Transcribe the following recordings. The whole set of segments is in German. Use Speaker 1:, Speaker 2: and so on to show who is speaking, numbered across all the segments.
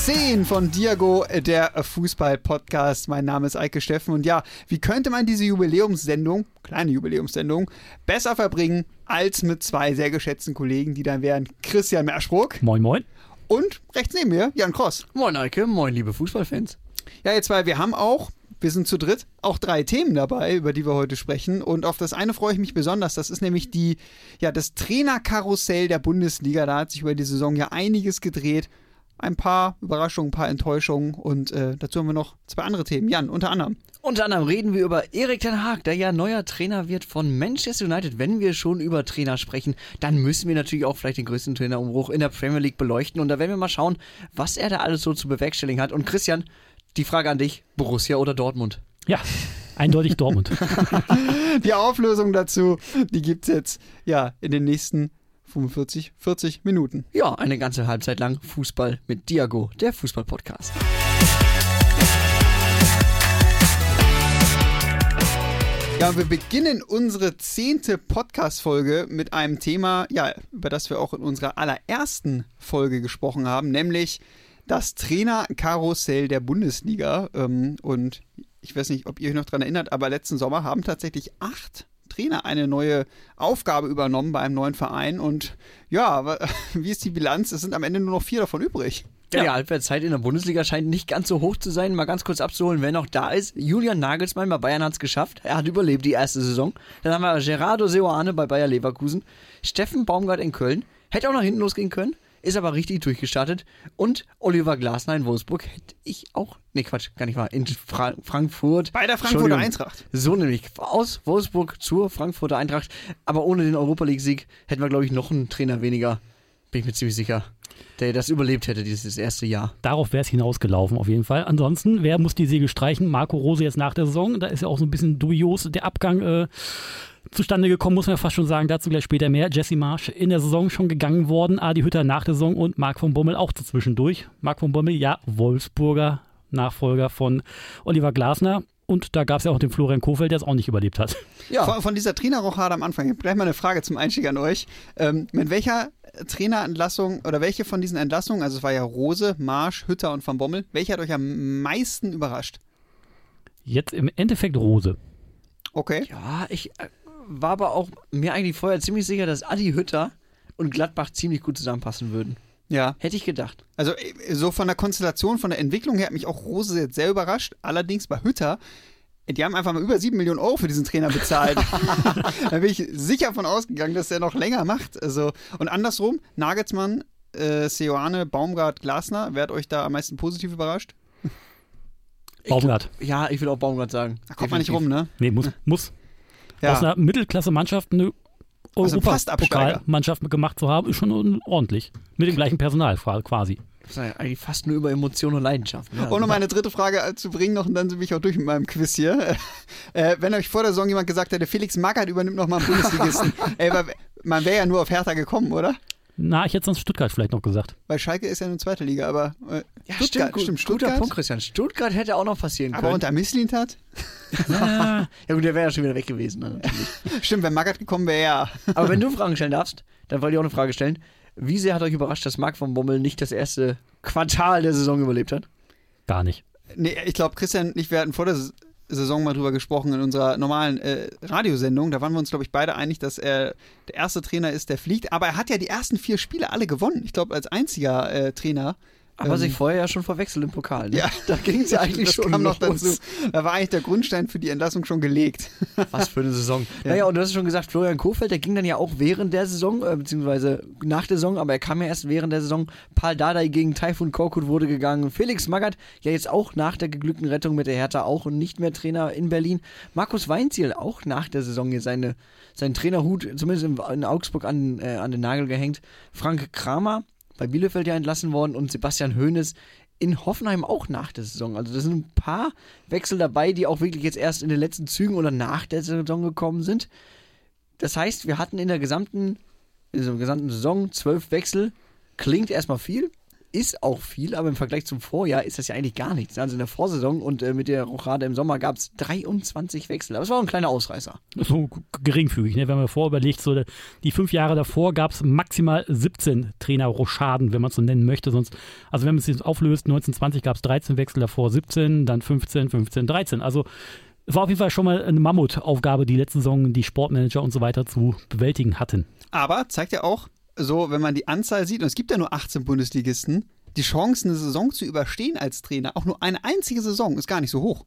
Speaker 1: Folge 10 von Diago, der Fußball-Podcast. Mein Name ist Eike Steffen und ja, wie könnte man diese Jubiläumssendung, kleine Jubiläumssendung, besser verbringen als mit zwei sehr geschätzten Kollegen, die dann wären Christian Merschbruck.
Speaker 2: Moin, moin.
Speaker 1: Und rechts neben mir Jan Kross.
Speaker 3: Moin Eike, moin liebe Fußballfans.
Speaker 1: Ja, jetzt zwei, wir haben auch wir sind zu dritt, auch drei Themen dabei, über die wir heute sprechen. Und auf das eine freue ich mich besonders. Das ist nämlich die, ja, das Trainerkarussell der Bundesliga. Da hat sich über die Saison ja einiges gedreht. Ein paar Überraschungen, ein paar Enttäuschungen und äh, dazu haben wir noch zwei andere Themen. Jan, unter anderem.
Speaker 3: Unter anderem reden wir über Erik Ten Haag, der ja neuer Trainer wird von Manchester United. Wenn wir schon über Trainer sprechen, dann müssen wir natürlich auch vielleicht den größten Trainerumbruch in der Premier League beleuchten. Und da werden wir mal schauen, was er da alles so zu bewerkstelligen hat. Und Christian, die Frage an dich: Borussia oder Dortmund?
Speaker 2: Ja, eindeutig Dortmund.
Speaker 1: die Auflösung dazu, die gibt es jetzt ja in den nächsten 45, 40 Minuten.
Speaker 3: Ja, eine ganze Halbzeit lang Fußball mit Diago, der Fußball-Podcast.
Speaker 1: Ja, wir beginnen unsere zehnte Podcast-Folge mit einem Thema, ja, über das wir auch in unserer allerersten Folge gesprochen haben, nämlich das Trainerkarussell der Bundesliga. Ähm, und ich weiß nicht, ob ihr euch noch daran erinnert, aber letzten Sommer haben tatsächlich acht Trainer eine neue Aufgabe übernommen bei einem neuen Verein. Und ja, wie ist die Bilanz? Es sind am Ende nur noch vier davon übrig.
Speaker 3: Ja, die Halbwertszeit in der Bundesliga scheint nicht ganz so hoch zu sein. Mal ganz kurz abzuholen, wer noch da ist. Julian Nagelsmann bei Bayern hat es geschafft. Er hat überlebt die erste Saison. Dann haben wir Gerardo Seoane bei Bayer Leverkusen. Steffen Baumgart in Köln. Hätte auch noch hinten losgehen können ist aber richtig durchgestartet. Und Oliver Glasner in Wolfsburg hätte ich auch, nee Quatsch, gar nicht wahr, in Fra Frankfurt.
Speaker 1: Bei der Frankfurter Eintracht.
Speaker 3: So nämlich, aus Wolfsburg zur Frankfurter Eintracht. Aber ohne den Europa League-Sieg hätten wir, glaube ich, noch einen Trainer weniger. Bin ich mir ziemlich sicher der das überlebt hätte, dieses erste Jahr.
Speaker 2: Darauf wäre es hinausgelaufen, auf jeden Fall. Ansonsten, wer muss die Siege streichen? Marco Rose jetzt nach der Saison. Da ist ja auch so ein bisschen dubios der Abgang äh, zustande gekommen, muss man fast schon sagen. Dazu gleich später mehr. Jesse Marsch in der Saison schon gegangen worden, Adi Hütter nach der Saison und Marc von Bommel auch zwischendurch. Marc von Bommel, ja, Wolfsburger Nachfolger von Oliver Glasner. Und da gab es ja auch den Florian Kofeld, der es auch nicht überlebt hat.
Speaker 1: Ja. Von, von dieser Trainerrochade am Anfang, gleich mal eine Frage zum Einstieg an euch. Ähm, mit welcher Trainerentlassung oder welche von diesen Entlassungen, also es war ja Rose, Marsch, Hütter und Van Bommel, welche hat euch am meisten überrascht?
Speaker 2: Jetzt im Endeffekt Rose.
Speaker 1: Okay.
Speaker 3: Ja, ich äh, war aber auch mir eigentlich vorher ziemlich sicher, dass Adi Hütter und Gladbach ziemlich gut zusammenpassen würden.
Speaker 1: Ja.
Speaker 3: Hätte ich gedacht.
Speaker 1: Also äh, so von der Konstellation, von der Entwicklung her hat mich auch Rose jetzt sehr überrascht. Allerdings bei Hütter, die haben einfach mal über sieben Millionen Euro für diesen Trainer bezahlt. da bin ich sicher davon ausgegangen, dass er noch länger macht. Also, und andersrum, Nagelsmann, äh, Seoane, Baumgart, Glasner, wer hat euch da am meisten positiv überrascht?
Speaker 2: Baumgart.
Speaker 3: Ich, ja, ich will auch Baumgart sagen.
Speaker 1: Da kommt man nicht rum, ne?
Speaker 2: Nee, muss. muss. Ja. Aus einer Mittelklasse-Mannschaft eine also Europapokalmannschaft gemacht zu haben, ist schon ordentlich. Mit dem gleichen Personal quasi.
Speaker 3: Das ist ja eigentlich fast nur über Emotionen und Leidenschaft.
Speaker 1: Ne? Um noch meine dritte Frage zu bringen noch und dann bin ich auch durch mit meinem Quiz hier. Äh, wenn euch vor der Saison jemand gesagt hätte, Felix Magath übernimmt noch mal einen Bundesligisten, ey, man wäre ja nur auf Hertha gekommen, oder?
Speaker 2: Na, ich hätte sonst Stuttgart vielleicht noch gesagt.
Speaker 1: Weil Schalke ist ja eine zweite Liga, aber
Speaker 3: äh, ja, Stuttgart, stimmt, gut, stimmt, Stuttgart. Guter Punkt, Christian. Stuttgart hätte auch noch passieren können.
Speaker 1: Aber unter Misslintat?
Speaker 3: ja, ja gut, der wäre ja schon wieder weg gewesen. Ne,
Speaker 1: stimmt, wenn Magath gekommen wäre, ja.
Speaker 3: aber wenn du Fragen stellen darfst, dann wollte ich auch eine Frage stellen. Wie sehr hat euch überrascht, dass Marc von Bommel nicht das erste Quartal der Saison überlebt hat?
Speaker 2: Gar nicht.
Speaker 1: Nee, ich glaube, Christian und ich, wir hatten vor der Saison mal drüber gesprochen in unserer normalen äh, Radiosendung. Da waren wir uns, glaube ich, beide einig, dass er der erste Trainer ist, der fliegt. Aber er hat ja die ersten vier Spiele alle gewonnen. Ich glaube, als einziger äh, Trainer
Speaker 3: aber ähm, sich vorher ja schon verwechselt im Pokal. Ne? Ja, da ging es ja eigentlich das schon
Speaker 1: kam noch dazu. Da war eigentlich der Grundstein für die Entlassung schon gelegt.
Speaker 3: Was für eine Saison. Ja. Naja, und du hast schon gesagt, Florian Kofeld, der ging dann ja auch während der Saison, äh, beziehungsweise nach der Saison, aber er kam ja erst während der Saison. Paul Dardai gegen Taifun Korkut wurde gegangen. Felix Magath, ja jetzt auch nach der geglückten Rettung mit der Hertha auch und nicht mehr Trainer in Berlin. Markus Weinziel auch nach der Saison hier seine, seinen Trainerhut, zumindest in, in Augsburg, an, äh, an den Nagel gehängt. Frank Kramer, bei Bielefeld ja entlassen worden und Sebastian Hoeneß in Hoffenheim auch nach der Saison. Also da sind ein paar Wechsel dabei, die auch wirklich jetzt erst in den letzten Zügen oder nach der Saison gekommen sind. Das heißt, wir hatten in der gesamten, in der gesamten Saison zwölf Wechsel. Klingt erstmal viel, ist auch viel, aber im Vergleich zum Vorjahr ist das ja eigentlich gar nichts. Also in der Vorsaison und äh, mit der Rochade im Sommer gab es 23 Wechsel. Aber es war ein kleiner Ausreißer.
Speaker 2: So geringfügig, ne? wenn man vorüberlegt, so die fünf Jahre davor gab es maximal 17 Trainer-Rochaden, wenn man es so nennen möchte. Sonst, also wenn man es jetzt auflöst, 1920 gab es 13 Wechsel, davor 17, dann 15, 15, 13. Also es war auf jeden Fall schon mal eine Mammutaufgabe, die letzten Saison die Sportmanager und so weiter zu bewältigen hatten.
Speaker 1: Aber zeigt ja auch, so, wenn man die Anzahl sieht, und es gibt ja nur 18 Bundesligisten, die Chance, eine Saison zu überstehen als Trainer, auch nur eine einzige Saison, ist gar nicht so hoch.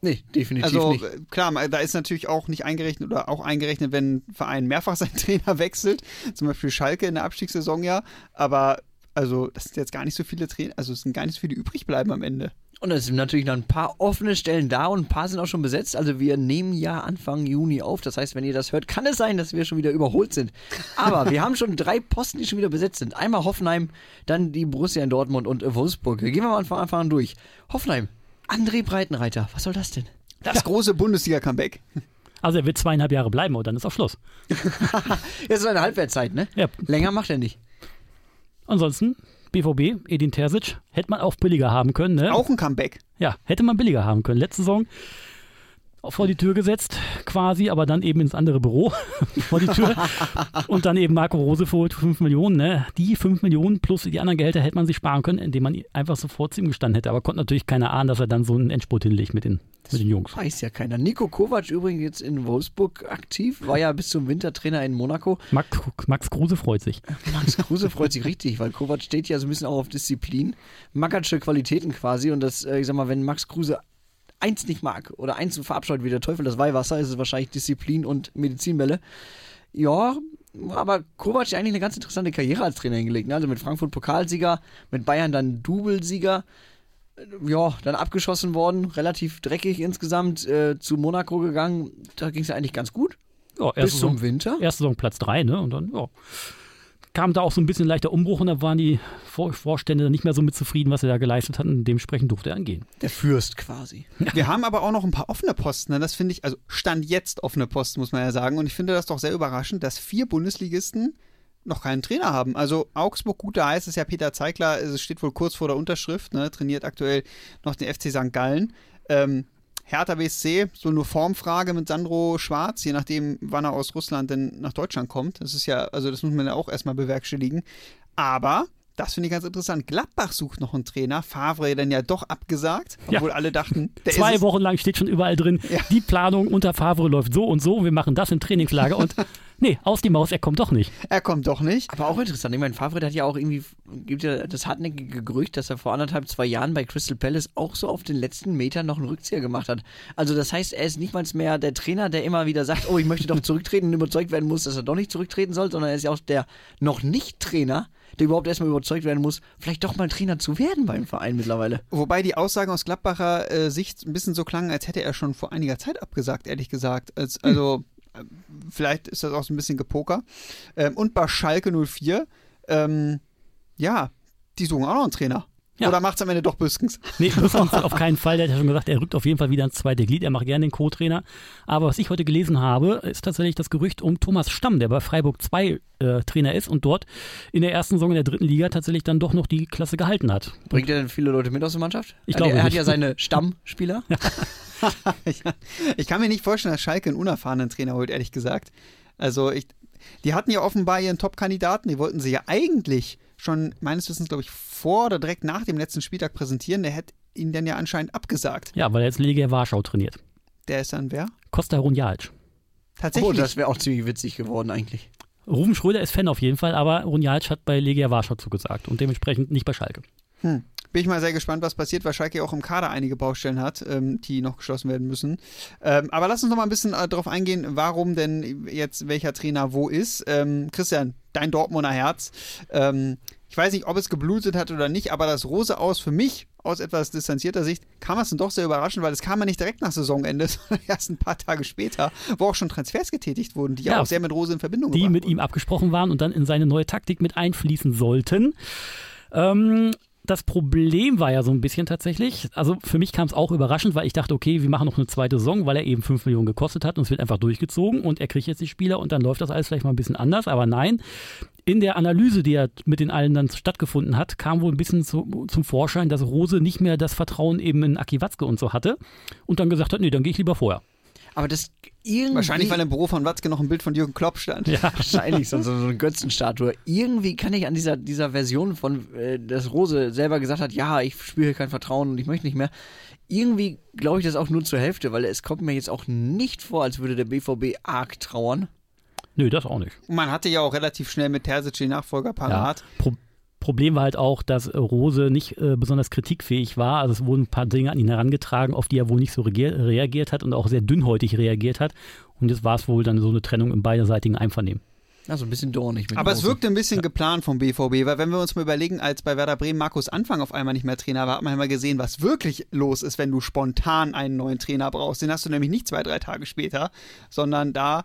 Speaker 3: Nee, definitiv
Speaker 1: also,
Speaker 3: nicht.
Speaker 1: Also klar, da ist natürlich auch nicht eingerechnet oder auch eingerechnet, wenn ein Verein mehrfach seinen Trainer wechselt, zum Beispiel Schalke in der Abstiegssaison ja, aber also das sind jetzt gar nicht so viele Trainer, also es sind gar nicht so viele übrig bleiben am Ende.
Speaker 3: Und es sind natürlich noch ein paar offene Stellen da und ein paar sind auch schon besetzt. Also wir nehmen ja Anfang Juni auf. Das heißt, wenn ihr das hört, kann es sein, dass wir schon wieder überholt sind. Aber wir haben schon drei Posten, die schon wieder besetzt sind. Einmal Hoffenheim, dann die Borussia in Dortmund und Wolfsburg. Gehen wir mal von Anfang an durch. Hoffenheim, André Breitenreiter, was soll das denn?
Speaker 1: Das große Bundesliga-Comeback.
Speaker 2: Also er wird zweieinhalb Jahre bleiben und dann ist auch Schluss.
Speaker 3: Jetzt ist eine Halbwertszeit, ne?
Speaker 2: Ja.
Speaker 3: Länger macht er nicht.
Speaker 2: Ansonsten BVB, Edin Terzic, hätte man auch billiger haben können. Ne?
Speaker 1: Auch ein Comeback.
Speaker 2: Ja, hätte man billiger haben können. Letzte Saison vor die Tür gesetzt, quasi, aber dann eben ins andere Büro vor die Tür. und dann eben Marco Rose für 5 Millionen. Ne? Die 5 Millionen plus die anderen Gehälter hätte man sich sparen können, indem man einfach sofort zu ihm gestanden hätte. Aber konnte natürlich keiner ahnen, dass er dann so einen Endspurt hinlegt mit den, mit den Jungs.
Speaker 3: Weiß ja keiner. Nico Kovac übrigens jetzt in Wolfsburg aktiv, war ja bis zum Wintertrainer in Monaco.
Speaker 2: Max, Max Kruse freut sich.
Speaker 3: Max Kruse freut sich richtig, weil Kovac steht ja so ein bisschen auch auf Disziplin. Mackertsche Qualitäten quasi. Und das, äh, ich sag mal, wenn Max Kruse eins nicht mag oder eins verabscheut wie der Teufel das Weihwasser, ist es wahrscheinlich Disziplin und Medizinbälle. Ja, aber Kovac hat eigentlich eine ganz interessante Karriere als Trainer hingelegt. Ne? Also mit Frankfurt Pokalsieger, mit Bayern dann Doublesieger. Ja, dann abgeschossen worden, relativ dreckig insgesamt, äh, zu Monaco gegangen. Da ging es ja eigentlich ganz gut.
Speaker 2: Ja,
Speaker 3: Bis zum Saison, Winter.
Speaker 2: Erste Saison Platz 3, ne? Und dann, ja kam da auch so ein bisschen leichter Umbruch und da waren die Vorstände nicht mehr so mit zufrieden, was er da geleistet hat und dementsprechend durfte er angehen.
Speaker 3: Der Fürst quasi.
Speaker 1: Wir haben aber auch noch ein paar offene Posten. Ne? Das finde ich, also Stand jetzt offene Posten, muss man ja sagen. Und ich finde das doch sehr überraschend, dass vier Bundesligisten noch keinen Trainer haben. Also Augsburg, gut, da heißt es ja Peter Zeigler, es steht wohl kurz vor der Unterschrift, ne? trainiert aktuell noch den FC St. Gallen. Ähm, Hertha BSC, so eine Formfrage mit Sandro Schwarz, je nachdem, wann er aus Russland denn nach Deutschland kommt. Das ist ja, also das muss man ja auch erstmal bewerkstelligen. Aber das finde ich ganz interessant. Gladbach sucht noch einen Trainer. Favre dann ja doch abgesagt, obwohl ja. alle dachten,
Speaker 2: der Zwei Wochen lang steht schon überall drin, ja. die Planung unter Favre läuft so und so, wir machen das im Trainingslager und nee, aus die Maus, er kommt doch nicht.
Speaker 1: Er kommt doch nicht.
Speaker 3: Aber auch interessant. Ich meine, Favre hat ja auch irgendwie, gibt ja das hartnäckige Gerücht, dass er vor anderthalb, zwei Jahren bei Crystal Palace auch so auf den letzten Metern noch einen Rückzieher gemacht hat. Also das heißt, er ist nicht mal mehr der Trainer, der immer wieder sagt, oh, ich möchte doch zurücktreten und überzeugt werden muss, dass er doch nicht zurücktreten soll, sondern er ist ja auch der noch nicht Trainer, der überhaupt erstmal überzeugt werden muss, vielleicht doch mal Trainer zu werden beim Verein mittlerweile.
Speaker 1: Wobei die Aussagen aus Gladbacher äh, Sicht ein bisschen so klangen, als hätte er schon vor einiger Zeit abgesagt, ehrlich gesagt. Als, also, hm. Vielleicht ist das auch so ein bisschen Gepoker. Ähm, und bei Schalke 04, ähm, ja, die suchen auch noch einen Trainer. Ja. Oder macht es am Ende doch Büskens?
Speaker 2: Nee, Büskens auf keinen Fall. Der hat ja schon gesagt, er rückt auf jeden Fall wieder ins zweite Glied. Er macht gerne den Co-Trainer. Aber was ich heute gelesen habe, ist tatsächlich das Gerücht um Thomas Stamm, der bei Freiburg 2 äh, Trainer ist und dort in der ersten Saison in der dritten Liga tatsächlich dann doch noch die Klasse gehalten hat.
Speaker 3: Bringt er denn viele Leute mit aus der Mannschaft?
Speaker 2: Ich glaube,
Speaker 3: er hat ja seine Stammspieler.
Speaker 1: ich kann mir nicht vorstellen, dass Schalke einen unerfahrenen Trainer holt, ehrlich gesagt. Also ich, die hatten ja offenbar ihren Top-Kandidaten, die wollten sie ja eigentlich schon meines Wissens, glaube ich, vor oder direkt nach dem letzten Spieltag präsentieren. Der hätte ihn dann ja anscheinend abgesagt.
Speaker 2: Ja, weil er jetzt Legia Warschau trainiert.
Speaker 1: Der ist dann wer?
Speaker 2: Costa Runjalic.
Speaker 3: Tatsächlich. Oh, das wäre auch ziemlich witzig geworden eigentlich.
Speaker 2: Ruben Schröder ist Fan auf jeden Fall, aber Runjalic hat bei Legia Warschau zugesagt und dementsprechend nicht bei Schalke.
Speaker 1: Hm. Bin ich mal sehr gespannt, was passiert, weil Schalke auch im Kader einige Baustellen hat, ähm, die noch geschlossen werden müssen. Ähm, aber lass uns noch mal ein bisschen äh, darauf eingehen, warum denn jetzt welcher Trainer wo ist. Ähm, Christian, dein Dortmunder Herz. Ähm, ich weiß nicht, ob es geblutet hat oder nicht, aber das Rose aus für mich aus etwas distanzierter Sicht kam es dann doch sehr überraschend, weil es kam ja nicht direkt nach Saisonende, sondern erst ein paar Tage später, wo auch schon Transfers getätigt wurden, die ja auch sehr mit Rose in Verbindung
Speaker 2: Die mit
Speaker 1: wurden.
Speaker 2: ihm abgesprochen waren und dann in seine neue Taktik mit einfließen sollten. Ähm, das Problem war ja so ein bisschen tatsächlich, also für mich kam es auch überraschend, weil ich dachte, okay, wir machen noch eine zweite Saison, weil er eben 5 Millionen gekostet hat und es wird einfach durchgezogen und er kriegt jetzt die Spieler und dann läuft das alles vielleicht mal ein bisschen anders, aber nein, in der Analyse, die ja mit den allen dann stattgefunden hat, kam wohl ein bisschen zu, zum Vorschein, dass Rose nicht mehr das Vertrauen eben in Aki Watzke und so hatte und dann gesagt hat, nee, dann gehe ich lieber vorher.
Speaker 3: Aber das irgendwie.
Speaker 1: Wahrscheinlich, weil im Büro von Watzke noch ein Bild von Jürgen Klopp stand.
Speaker 3: Ja, wahrscheinlich so, so eine Götzenstatue. Irgendwie kann ich an dieser, dieser Version von, äh, dass Rose selber gesagt hat, ja, ich spüre kein Vertrauen und ich möchte nicht mehr. Irgendwie glaube ich das auch nur zur Hälfte, weil es kommt mir jetzt auch nicht vor, als würde der BVB arg trauern.
Speaker 2: Nö, das auch nicht.
Speaker 1: Man hatte ja auch relativ schnell mit Terzic den Nachfolger parat.
Speaker 2: Ja. Pro Problem war halt auch, dass Rose nicht äh, besonders kritikfähig war. Also es wurden ein paar Dinge an ihn herangetragen, auf die er wohl nicht so reagiert hat und auch sehr dünnhäutig reagiert hat. Und jetzt war es wohl dann so eine Trennung im beiderseitigen Einvernehmen.
Speaker 3: Also ein bisschen dornig.
Speaker 1: Mit Aber Rose. es wirkte ein bisschen ja. geplant vom BVB, weil wenn wir uns mal überlegen, als bei Werder Bremen Markus Anfang auf einmal nicht mehr Trainer war, hat man immer gesehen, was wirklich los ist, wenn du spontan einen neuen Trainer brauchst. Den hast du nämlich nicht zwei, drei Tage später, sondern da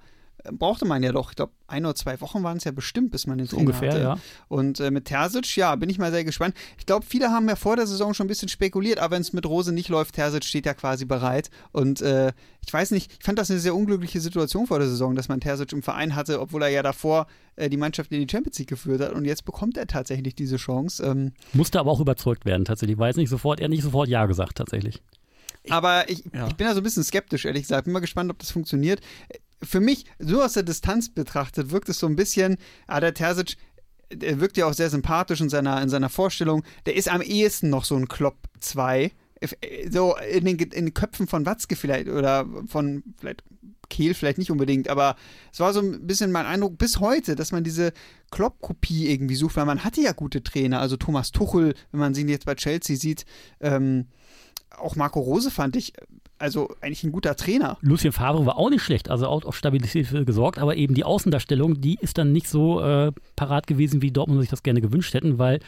Speaker 1: brauchte man ja doch, ich glaube, ein oder zwei Wochen waren es ja bestimmt, bis man den Trainer
Speaker 2: Ungefähr,
Speaker 1: hatte.
Speaker 2: ja.
Speaker 1: Und äh, mit Terzic, ja, bin ich mal sehr gespannt. Ich glaube, viele haben ja vor der Saison schon ein bisschen spekuliert, aber wenn es mit Rose nicht läuft, Terzic steht ja quasi bereit. Und äh, ich weiß nicht, ich fand das eine sehr unglückliche Situation vor der Saison, dass man Terzic im Verein hatte, obwohl er ja davor äh, die Mannschaft in die Champions League geführt hat. Und jetzt bekommt er tatsächlich diese Chance. Ähm,
Speaker 2: Musste aber auch überzeugt werden, tatsächlich. War jetzt nicht sofort, er hat nicht sofort Ja gesagt, tatsächlich.
Speaker 1: Aber ich, ja. ich bin da so ein bisschen skeptisch, ehrlich gesagt. Bin mal gespannt, ob das funktioniert für mich, so aus der Distanz betrachtet, wirkt es so ein bisschen, ah, der Terzic, der wirkt ja auch sehr sympathisch in seiner, in seiner Vorstellung. Der ist am ehesten noch so ein Klopp 2. So in den, in den Köpfen von Watzke vielleicht oder von vielleicht Kehl vielleicht nicht unbedingt, aber es war so ein bisschen mein Eindruck bis heute, dass man diese Klopp-Kopie irgendwie sucht, weil man hatte ja gute Trainer, also Thomas Tuchel, wenn man sie jetzt bei Chelsea sieht, ähm, auch Marco Rose fand ich also eigentlich ein guter Trainer.
Speaker 2: Lucien Favre war auch nicht schlecht, also auch auf Stabilität gesorgt, aber eben die Außendarstellung, die ist dann nicht so äh, parat gewesen, wie Dortmund sich das gerne gewünscht hätten, weil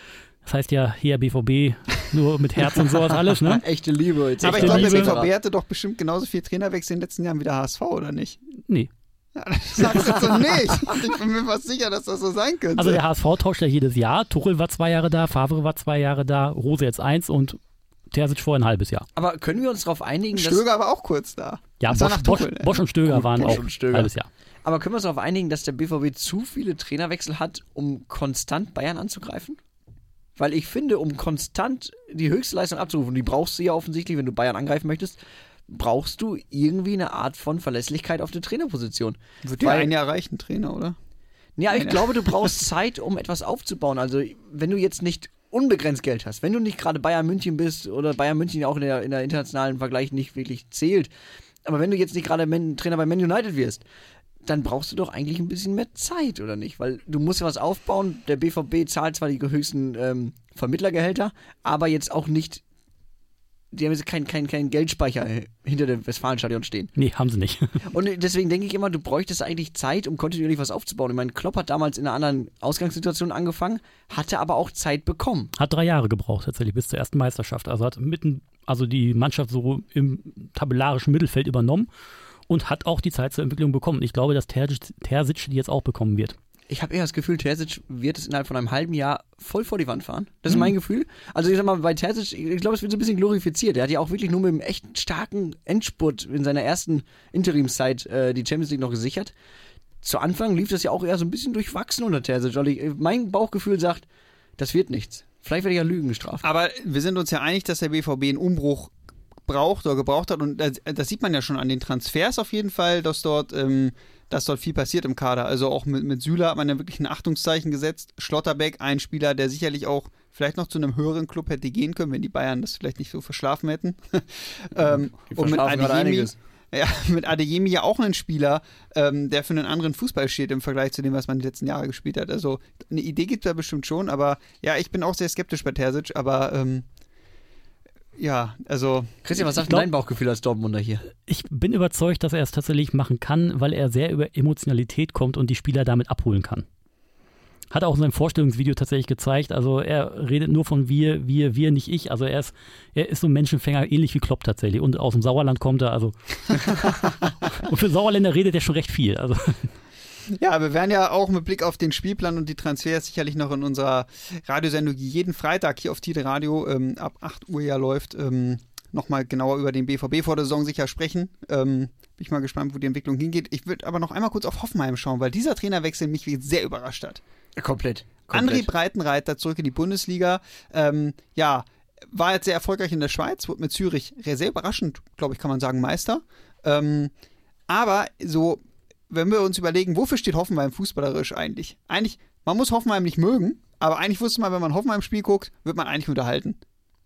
Speaker 2: das heißt ja hier BVB nur mit Herz und sowas alles, ne?
Speaker 3: Echte Liebe.
Speaker 1: Jetzt aber ich glaube, der BVB hatte doch bestimmt genauso viel Trainerwechsel in den letzten Jahren wie der HSV, oder nicht?
Speaker 2: Nee.
Speaker 1: Ja, das sagst du so nicht. Ich bin mir fast sicher, dass das so sein könnte.
Speaker 2: Also der HSV tauscht ja jedes Jahr. Tuchel war zwei Jahre da, Favre war zwei Jahre da, Rose jetzt eins und Terzic vor ein halbes Jahr.
Speaker 3: Aber können wir uns darauf einigen,
Speaker 1: dass. Stöger war auch kurz da.
Speaker 2: Ja, Bosch, Bosch, Bosch, und Stöger Gut, waren Bosch auch ein halbes Jahr.
Speaker 3: Aber können wir uns darauf einigen, dass der BVB zu viele Trainerwechsel hat, um konstant Bayern anzugreifen? Weil ich finde, um konstant die höchste Leistung abzurufen, die brauchst du ja offensichtlich, wenn du Bayern angreifen möchtest, brauchst du irgendwie eine Art von Verlässlichkeit auf der Trainerposition.
Speaker 1: Wird dir ein Jahr reichen, Trainer, oder?
Speaker 3: Ja, ich glaube, du brauchst Zeit, um etwas aufzubauen. Also, wenn du jetzt nicht unbegrenzt Geld hast, wenn du nicht gerade Bayern München bist oder Bayern München auch in der, in der internationalen Vergleich nicht wirklich zählt, aber wenn du jetzt nicht gerade Trainer bei Man United wirst, dann brauchst du doch eigentlich ein bisschen mehr Zeit, oder nicht? Weil du musst ja was aufbauen. Der BVB zahlt zwar die höchsten ähm, Vermittlergehälter, aber jetzt auch nicht die haben jetzt keinen kein, kein Geldspeicher hinter dem Westfalenstadion stehen.
Speaker 2: Nee, haben sie nicht.
Speaker 3: Und deswegen denke ich immer, du bräuchtest eigentlich Zeit, um kontinuierlich was aufzubauen. Ich meine, Klopp hat damals in einer anderen Ausgangssituation angefangen, hatte aber auch Zeit bekommen.
Speaker 2: Hat drei Jahre gebraucht tatsächlich bis zur ersten Meisterschaft. Also hat mitten, also die Mannschaft so im tabellarischen Mittelfeld übernommen und hat auch die Zeit zur Entwicklung bekommen. Ich glaube, dass Terzic, Terzic die jetzt auch bekommen wird
Speaker 3: ich habe eher das Gefühl, Terzic wird es innerhalb von einem halben Jahr voll vor die Wand fahren. Das ist mhm. mein Gefühl. Also ich sag mal, bei Terzic, ich glaube, es wird so ein bisschen glorifiziert. Er hat ja auch wirklich nur mit einem echt starken Endspurt in seiner ersten Interimszeit äh, die Champions League noch gesichert. Zu Anfang lief das ja auch eher so ein bisschen durchwachsen unter Terzic. Also ich, mein Bauchgefühl sagt, das wird nichts. Vielleicht werde ich ja Lügen gestraft.
Speaker 1: Aber wir sind uns ja einig, dass der BVB einen Umbruch braucht oder gebraucht hat. Und das, das sieht man ja schon an den Transfers auf jeden Fall, dass dort ähm, dass dort viel passiert im Kader. Also auch mit, mit Süle hat man ja wirklich ein Achtungszeichen gesetzt. Schlotterbeck, ein Spieler, der sicherlich auch vielleicht noch zu einem höheren Club hätte gehen können, wenn die Bayern das vielleicht nicht so verschlafen hätten. ähm, und mit Adeyemi, ja, mit Adeyemi ja auch ein Spieler, ähm, der für einen anderen Fußball steht im Vergleich zu dem, was man die letzten Jahre gespielt hat. Also eine Idee gibt es da bestimmt schon, aber ja, ich bin auch sehr skeptisch bei Terzic, aber ähm, ja, also.
Speaker 3: Christian, was sagt glaub, dein Bauchgefühl als Dortmunder hier?
Speaker 2: Ich bin überzeugt, dass er es tatsächlich machen kann, weil er sehr über Emotionalität kommt und die Spieler damit abholen kann. Hat er auch in seinem Vorstellungsvideo tatsächlich gezeigt. Also er redet nur von wir, wir, wir, nicht ich. Also er ist, er ist so ein Menschenfänger, ähnlich wie Klopp tatsächlich. Und aus dem Sauerland kommt er. Also und für Sauerländer redet er schon recht viel. Also
Speaker 1: ja, wir werden ja auch mit Blick auf den Spielplan und die Transfers sicherlich noch in unserer Radiosendung, die jeden Freitag hier auf Tide Radio ähm, ab 8 Uhr ja läuft, ähm, nochmal genauer über den BVB vor der Saison sicher sprechen. Ähm, bin ich mal gespannt, wo die Entwicklung hingeht. Ich würde aber noch einmal kurz auf Hoffenheim schauen, weil dieser Trainerwechsel mich sehr überrascht hat.
Speaker 3: Komplett.
Speaker 1: André
Speaker 3: komplett.
Speaker 1: Breitenreiter zurück in die Bundesliga. Ähm, ja, war jetzt sehr erfolgreich in der Schweiz, wurde mit Zürich sehr überraschend, glaube ich, kann man sagen, Meister. Ähm, aber so, wenn wir uns überlegen, wofür steht Hoffenheim fußballerisch eigentlich? Eigentlich, man muss Hoffenheim nicht mögen, aber eigentlich wusste man, wenn man Hoffenheim-Spiel guckt, wird man eigentlich unterhalten.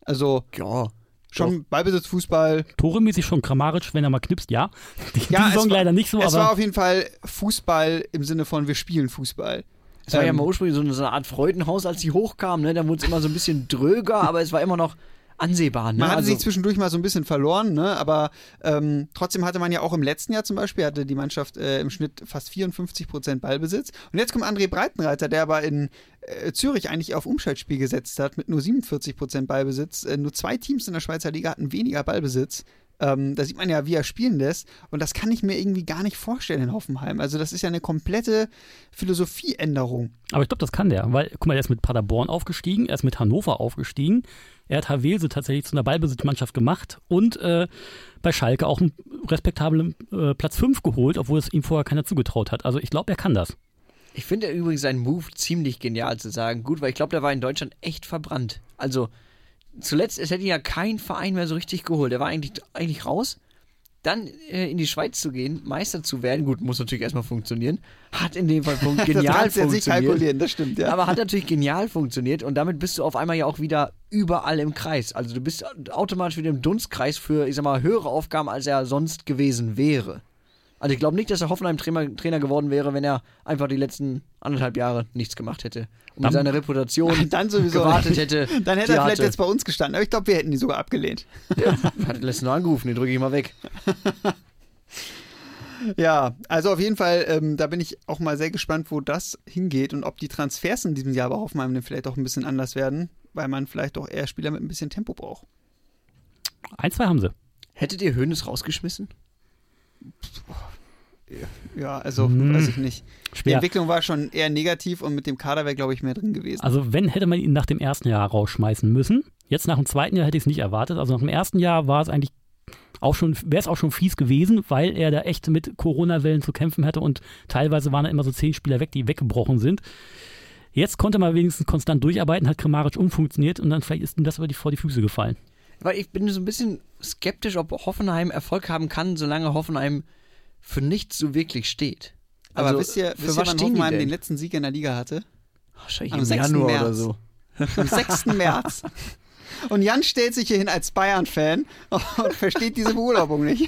Speaker 1: Also
Speaker 3: Ja.
Speaker 1: schon Ballbesitz, Fußball.
Speaker 2: Toremäßig schon grammarisch, wenn er mal knipst, ja. Die,
Speaker 1: Ja,
Speaker 2: die Saison
Speaker 1: es war-
Speaker 2: leider nicht so,
Speaker 1: es war
Speaker 2: aber
Speaker 1: auf jeden Fall Fußball im Sinne von, wir spielen Fußball.
Speaker 3: Es war ja
Speaker 1: Ähm,
Speaker 3: mal ursprünglich so eine, so eine Art Freudenhaus, als die hochkamen, ne? Da wurde es immer so ein bisschen dröger, aber es war immer noch ansehbar, ne?
Speaker 1: Man hatte
Speaker 3: also,
Speaker 1: sich zwischendurch mal so ein bisschen verloren, ne? aber ähm, trotzdem hatte man ja auch im letzten Jahr zum Beispiel, hatte die Mannschaft äh, im Schnitt fast 54 Prozent Ballbesitz. Und jetzt kommt André Breitenreiter, der aber in äh, Zürich eigentlich auf Umschaltspiel gesetzt hat, mit nur 47 Prozent Ballbesitz. Äh, nur zwei Teams in der Schweizer Liga hatten weniger Ballbesitz. Ähm, da sieht man ja, wie er spielen lässt. Und das kann ich mir irgendwie gar nicht vorstellen in Hoffenheim. Also, das ist ja eine komplette Philosophieänderung.
Speaker 2: Aber ich glaube, das kann der, weil, guck mal, er ist mit Paderborn aufgestiegen, er ist mit Hannover aufgestiegen, er hat Havelse tatsächlich zu einer Ballbesitzmannschaft gemacht und äh, bei Schalke auch einen respektablen äh, Platz 5 geholt, obwohl es ihm vorher keiner zugetraut hat. Also ich glaube, er kann das.
Speaker 3: Ich finde übrigens seinen Move ziemlich genial zu sagen. Gut, weil ich glaube, der war in Deutschland echt verbrannt. Also, zuletzt, es hätte ja kein Verein mehr so richtig geholt. Er war eigentlich, eigentlich raus. Dann äh, in die Schweiz zu gehen, Meister zu werden, gut, muss natürlich erstmal funktionieren. Hat in dem Fall fun
Speaker 1: das
Speaker 3: genial
Speaker 1: kannst du jetzt nicht
Speaker 3: funktioniert.
Speaker 1: kalkulieren, das stimmt, ja.
Speaker 3: Aber hat natürlich genial funktioniert und damit bist du auf einmal ja auch wieder überall im Kreis. Also du bist automatisch wieder im Dunstkreis für, ich sag mal, höhere Aufgaben, als er sonst gewesen wäre. Also ich glaube nicht, dass er Hoffenheim-Trainer Trainer geworden wäre, wenn er einfach die letzten anderthalb Jahre nichts gemacht hätte. Und
Speaker 2: Dann-
Speaker 3: mit seiner Reputation
Speaker 1: Dann sowieso.
Speaker 3: gewartet hätte.
Speaker 1: Dann hätte er vielleicht
Speaker 3: hatte.
Speaker 1: jetzt bei uns gestanden. Aber ich glaube, wir hätten die sogar abgelehnt.
Speaker 3: Hat letztens noch angerufen, den drücke ich mal weg.
Speaker 1: Ja, also auf jeden Fall, ähm, da bin ich auch mal sehr gespannt, wo das hingeht und ob die Transfers in diesem Jahr bei Hoffenheim dann vielleicht auch ein bisschen anders werden, weil man vielleicht auch eher Spieler mit ein bisschen Tempo braucht.
Speaker 2: Ein, zwei haben sie.
Speaker 3: Hättet ihr Hönes rausgeschmissen?
Speaker 1: Ja, also
Speaker 2: Hm.
Speaker 1: weiß ich nicht. Die. Entwicklung war schon eher negativ und mit dem Kader wäre, glaube ich, mehr drin gewesen.
Speaker 2: Also wenn, hätte man ihn nach dem ersten Jahr rausschmeißen müssen. Jetzt nach dem zweiten Jahr hätte ich es nicht erwartet. Also nach dem ersten Jahr war es eigentlich auch schon, wäre es auch schon fies gewesen, weil er da echt mit Corona-Wellen zu kämpfen hatte und teilweise waren da immer so zehn Spieler weg, die weggebrochen sind. Jetzt konnte man wenigstens konstant durcharbeiten, hat Kramaric umfunktioniert und dann vielleicht ist ihm das über die, vor die Füße gefallen.
Speaker 3: Weil ich bin so ein bisschen skeptisch, ob Hoffenheim Erfolg haben kann, solange Hoffenheim für nichts so wirklich steht.
Speaker 1: Aber
Speaker 3: Also,
Speaker 1: wisst ihr,
Speaker 3: für
Speaker 1: wisst ihr
Speaker 3: was
Speaker 1: wann Hoffenheim den letzten Sieg in der Liga hatte?
Speaker 3: Wahrscheinlich
Speaker 1: am
Speaker 3: im
Speaker 1: 6.
Speaker 3: Januar
Speaker 1: März.
Speaker 3: oder so.
Speaker 1: Am 6. März. Und Jan stellt sich hier hin als Bayern-Fan und versteht diese Beurlaubung nicht.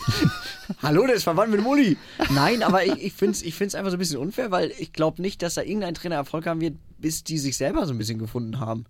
Speaker 3: Hallo, der ist verwandt mit dem Uli. Nein, aber ich, ich finde es ich find's einfach so ein bisschen unfair, weil ich glaube nicht, dass da irgendein Trainer Erfolg haben wird, bis die sich selber so ein bisschen gefunden haben.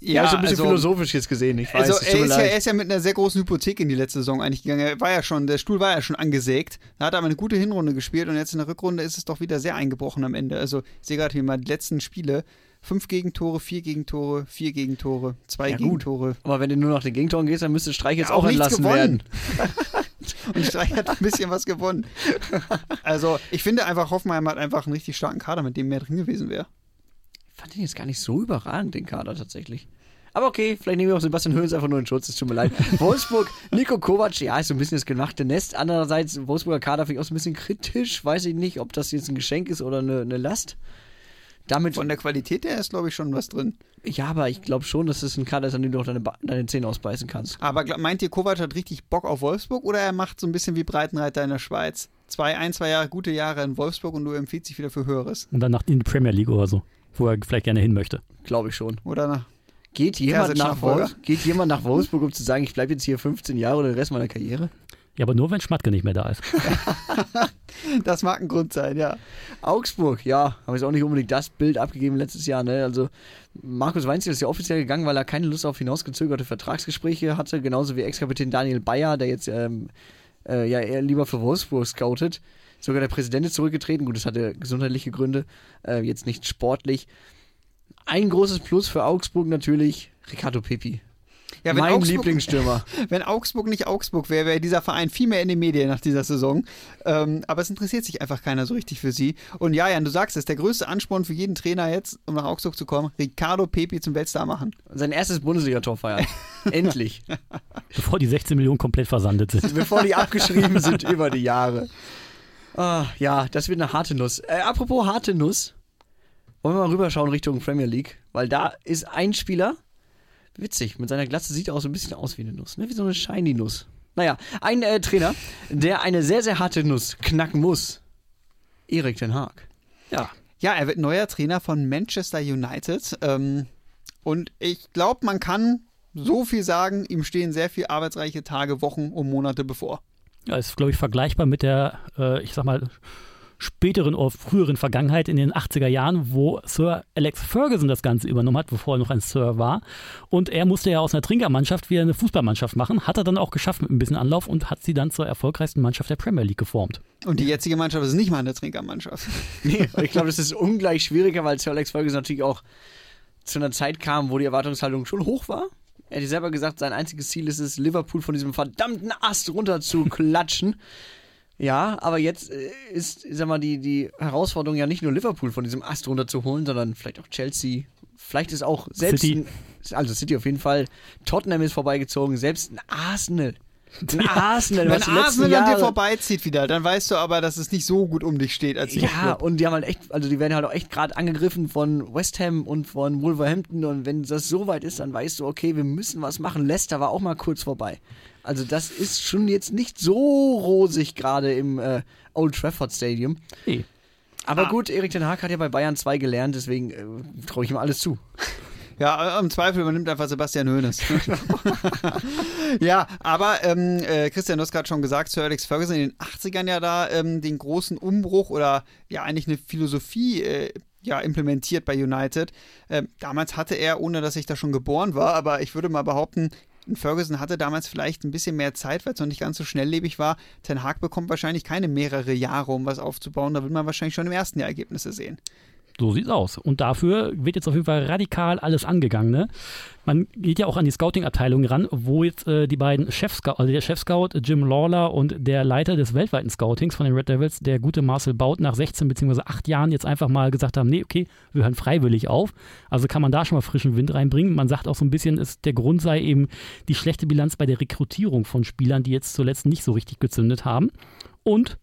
Speaker 3: Ja, so ein bisschen philosophisch jetzt gesehen, ich weiß,
Speaker 1: Also er ist, ja, er ist ja mit einer sehr großen Hypothek in die letzte Saison eigentlich gegangen. Er war ja schon, der Stuhl war ja schon angesägt. Da hat er aber eine gute Hinrunde gespielt und jetzt in der Rückrunde ist es doch wieder sehr eingebrochen am Ende. Also ich sehe gerade hier mal die letzten Spiele. Fünf Gegentore, vier Gegentore, vier Gegentore, zwei
Speaker 3: Ja.
Speaker 1: Gegentore.
Speaker 3: Aber wenn du nur nach den Gegentoren gehst, dann müsste Streich jetzt
Speaker 1: Ja,
Speaker 3: auch,
Speaker 1: auch
Speaker 3: entlassen
Speaker 1: gewonnen.
Speaker 3: werden.
Speaker 1: Und Streich hat ein bisschen was gewonnen. Also ich finde einfach, Hoffenheim hat einfach einen richtig starken Kader, mit dem mehr drin gewesen wäre.
Speaker 3: Fand den jetzt gar nicht so überragend, den Kader tatsächlich. Aber okay, vielleicht nehmen wir auch Sebastian Höhns einfach nur in Schutz, es tut mir leid. Wolfsburg, Nico Kovac, ja, ist so ein bisschen das gemachte Nest. Andererseits, Wolfsburger Kader finde ich auch so ein bisschen kritisch. Weiß ich nicht, ob das jetzt ein Geschenk ist oder eine, eine Last. Damit,
Speaker 1: Von der Qualität her ist, glaube ich, schon was drin.
Speaker 3: ja, aber ich glaube schon, dass es ein Kader ist, an dem du auch deine, Ba- deine Zähne ausbeißen kannst.
Speaker 1: Aber glaub- meint ihr, Kovac hat richtig Bock auf Wolfsburg oder er macht so ein bisschen wie Breitenreiter in der Schweiz? Zwei, ein, zwei Jahre, gute Jahre in Wolfsburg und du empfiehlst dich wieder für Höheres.
Speaker 2: Und dann nach in die Premier League oder so, wo er vielleicht gerne hin möchte.
Speaker 3: Glaube ich schon.
Speaker 1: Oder nach.
Speaker 3: Geht jemand, nach? Wolf, geht jemand nach Wolfsburg, um zu sagen, ich bleibe jetzt hier 15 Jahre oder den Rest meiner Karriere?
Speaker 2: Ja, aber nur wenn Schmatke nicht mehr da ist.
Speaker 1: Das mag ein Grund sein, ja.
Speaker 3: Augsburg, ja, habe jetzt auch nicht unbedingt das Bild abgegeben letztes Jahr. Ne? Also Markus Weinziel ist ja offiziell gegangen, weil er keine Lust auf hinausgezögerte Vertragsgespräche hatte, genauso wie Ex-Kapitän Daniel Bayer, der jetzt ähm, äh, ja eher lieber für Wolfsburg scoutet. Sogar der Präsident ist zurückgetreten. Gut, das hatte gesundheitliche Gründe, äh, jetzt nicht sportlich. Ein großes Plus für Augsburg natürlich, Ricardo Pepi.
Speaker 1: Ja, wenn
Speaker 3: mein
Speaker 1: Augsburg-
Speaker 3: Lieblingsstürmer.
Speaker 1: Wenn Augsburg nicht Augsburg wäre, wäre dieser Verein viel mehr in den Medien nach dieser Saison. Ähm, aber es interessiert sich einfach keiner so richtig für sie. Und ja, Jan, du sagst es, der größte Ansporn für jeden Trainer jetzt, um nach Augsburg zu kommen, Ricardo Pepi zum Weltstar machen.
Speaker 3: Sein erstes Bundesligator feiern. Endlich.
Speaker 2: Bevor die 16 Millionen komplett versandet sind.
Speaker 3: Bevor die abgeschrieben sind über die Jahre. Ah, ja, das wird eine harte Nuss. Äh, apropos harte Nuss. Wollen wir mal rüberschauen Richtung Premier League? Weil da ist ein Spieler, witzig, mit seiner Glatze sieht er auch so ein bisschen aus wie eine Nuss, ne? wie so eine shiny Nuss. Naja, ein äh, Trainer, der eine sehr, sehr harte Nuss knacken muss. Erik Ten Haag.
Speaker 2: Ja.
Speaker 1: Ja, er wird neuer Trainer von Manchester United. Ähm, und ich glaube, man kann so viel sagen, ihm stehen sehr viel arbeitsreiche Tage, Wochen und Monate bevor.
Speaker 2: Ja, ist, glaube ich, vergleichbar mit der, äh, ich sag mal, späteren oder früheren Vergangenheit in den 80er Jahren, wo Sir Alex Ferguson das Ganze übernommen hat, bevor er noch ein Sir war. Und er musste ja aus einer Trinkermannschaft wieder eine Fußballmannschaft machen, hat er dann auch geschafft mit ein bisschen Anlauf und hat sie dann zur erfolgreichsten Mannschaft der Premier League geformt.
Speaker 1: Und die jetzige Mannschaft ist nicht mal eine Trinkermannschaft.
Speaker 3: Nee, ich glaube, das ist ungleich schwieriger, weil Sir Alex Ferguson natürlich auch zu einer Zeit kam, wo die Erwartungshaltung schon hoch war. Er hat selber gesagt, sein einziges Ziel ist es, Liverpool von diesem verdammten Ast runter zu klatschen. Ja, aber jetzt äh, ist, sag mal, die, die Herausforderung ja nicht nur Liverpool von diesem Ast runter zu holen, sondern vielleicht auch Chelsea. Vielleicht ist auch selbst,
Speaker 2: City.
Speaker 3: Ein, also City auf jeden Fall. Tottenham ist vorbeigezogen, selbst ein Arsenal. Ein Arsenal,
Speaker 1: Wenn Arsenal an dir vorbeizieht wieder, dann weißt du aber, dass es nicht so gut um dich steht als
Speaker 3: Ja,
Speaker 1: Club.
Speaker 3: und die haben halt echt, also die werden halt auch echt gerade angegriffen von West Ham und von Wolverhampton und wenn das so weit ist, dann weißt du, okay, wir müssen was machen. Leicester war auch mal kurz vorbei. Also das ist schon jetzt nicht so rosig gerade im äh, Old Trafford Stadium.
Speaker 2: Nee.
Speaker 3: Aber
Speaker 1: Ah.
Speaker 3: gut, Erik Ten Hag hat ja bei Bayern 2 gelernt, deswegen äh, traue ich ihm alles zu.
Speaker 1: Ja, im Zweifel übernimmt einfach Sebastian Hoeneß. ja, aber ähm, äh, Christian, du hast gerade schon gesagt, Sir Alex Ferguson in den 80ern ja da ähm, den großen Umbruch oder ja eigentlich eine Philosophie äh, ja, implementiert bei United. Ähm, damals hatte er, ohne dass ich da schon geboren war, aber ich würde mal behaupten, Ferguson hatte damals vielleicht ein bisschen mehr Zeit, weil es noch nicht ganz so schnelllebig war. Ten Hag bekommt wahrscheinlich keine mehrere Jahre, um was aufzubauen. Da wird man wahrscheinlich schon im ersten Jahr Ergebnisse sehen.
Speaker 2: So sieht's aus. Und dafür wird jetzt auf jeden Fall radikal alles angegangen. Ne? Man geht ja auch an die Scouting-Abteilung ran, wo jetzt äh, die beiden Chefscout, also der Chefscout Jim Lawler und der Leiter des weltweiten Scoutings von den Red Devils, der gute Marcel Baut, nach 16 bzw. 8 Jahren jetzt einfach mal gesagt haben, nee, okay, wir hören freiwillig auf. Also kann man da schon mal frischen Wind reinbringen. Man sagt auch so ein bisschen, ist, der Grund sei eben die schlechte Bilanz bei der Rekrutierung von Spielern, die jetzt zuletzt nicht so richtig gezündet haben. Und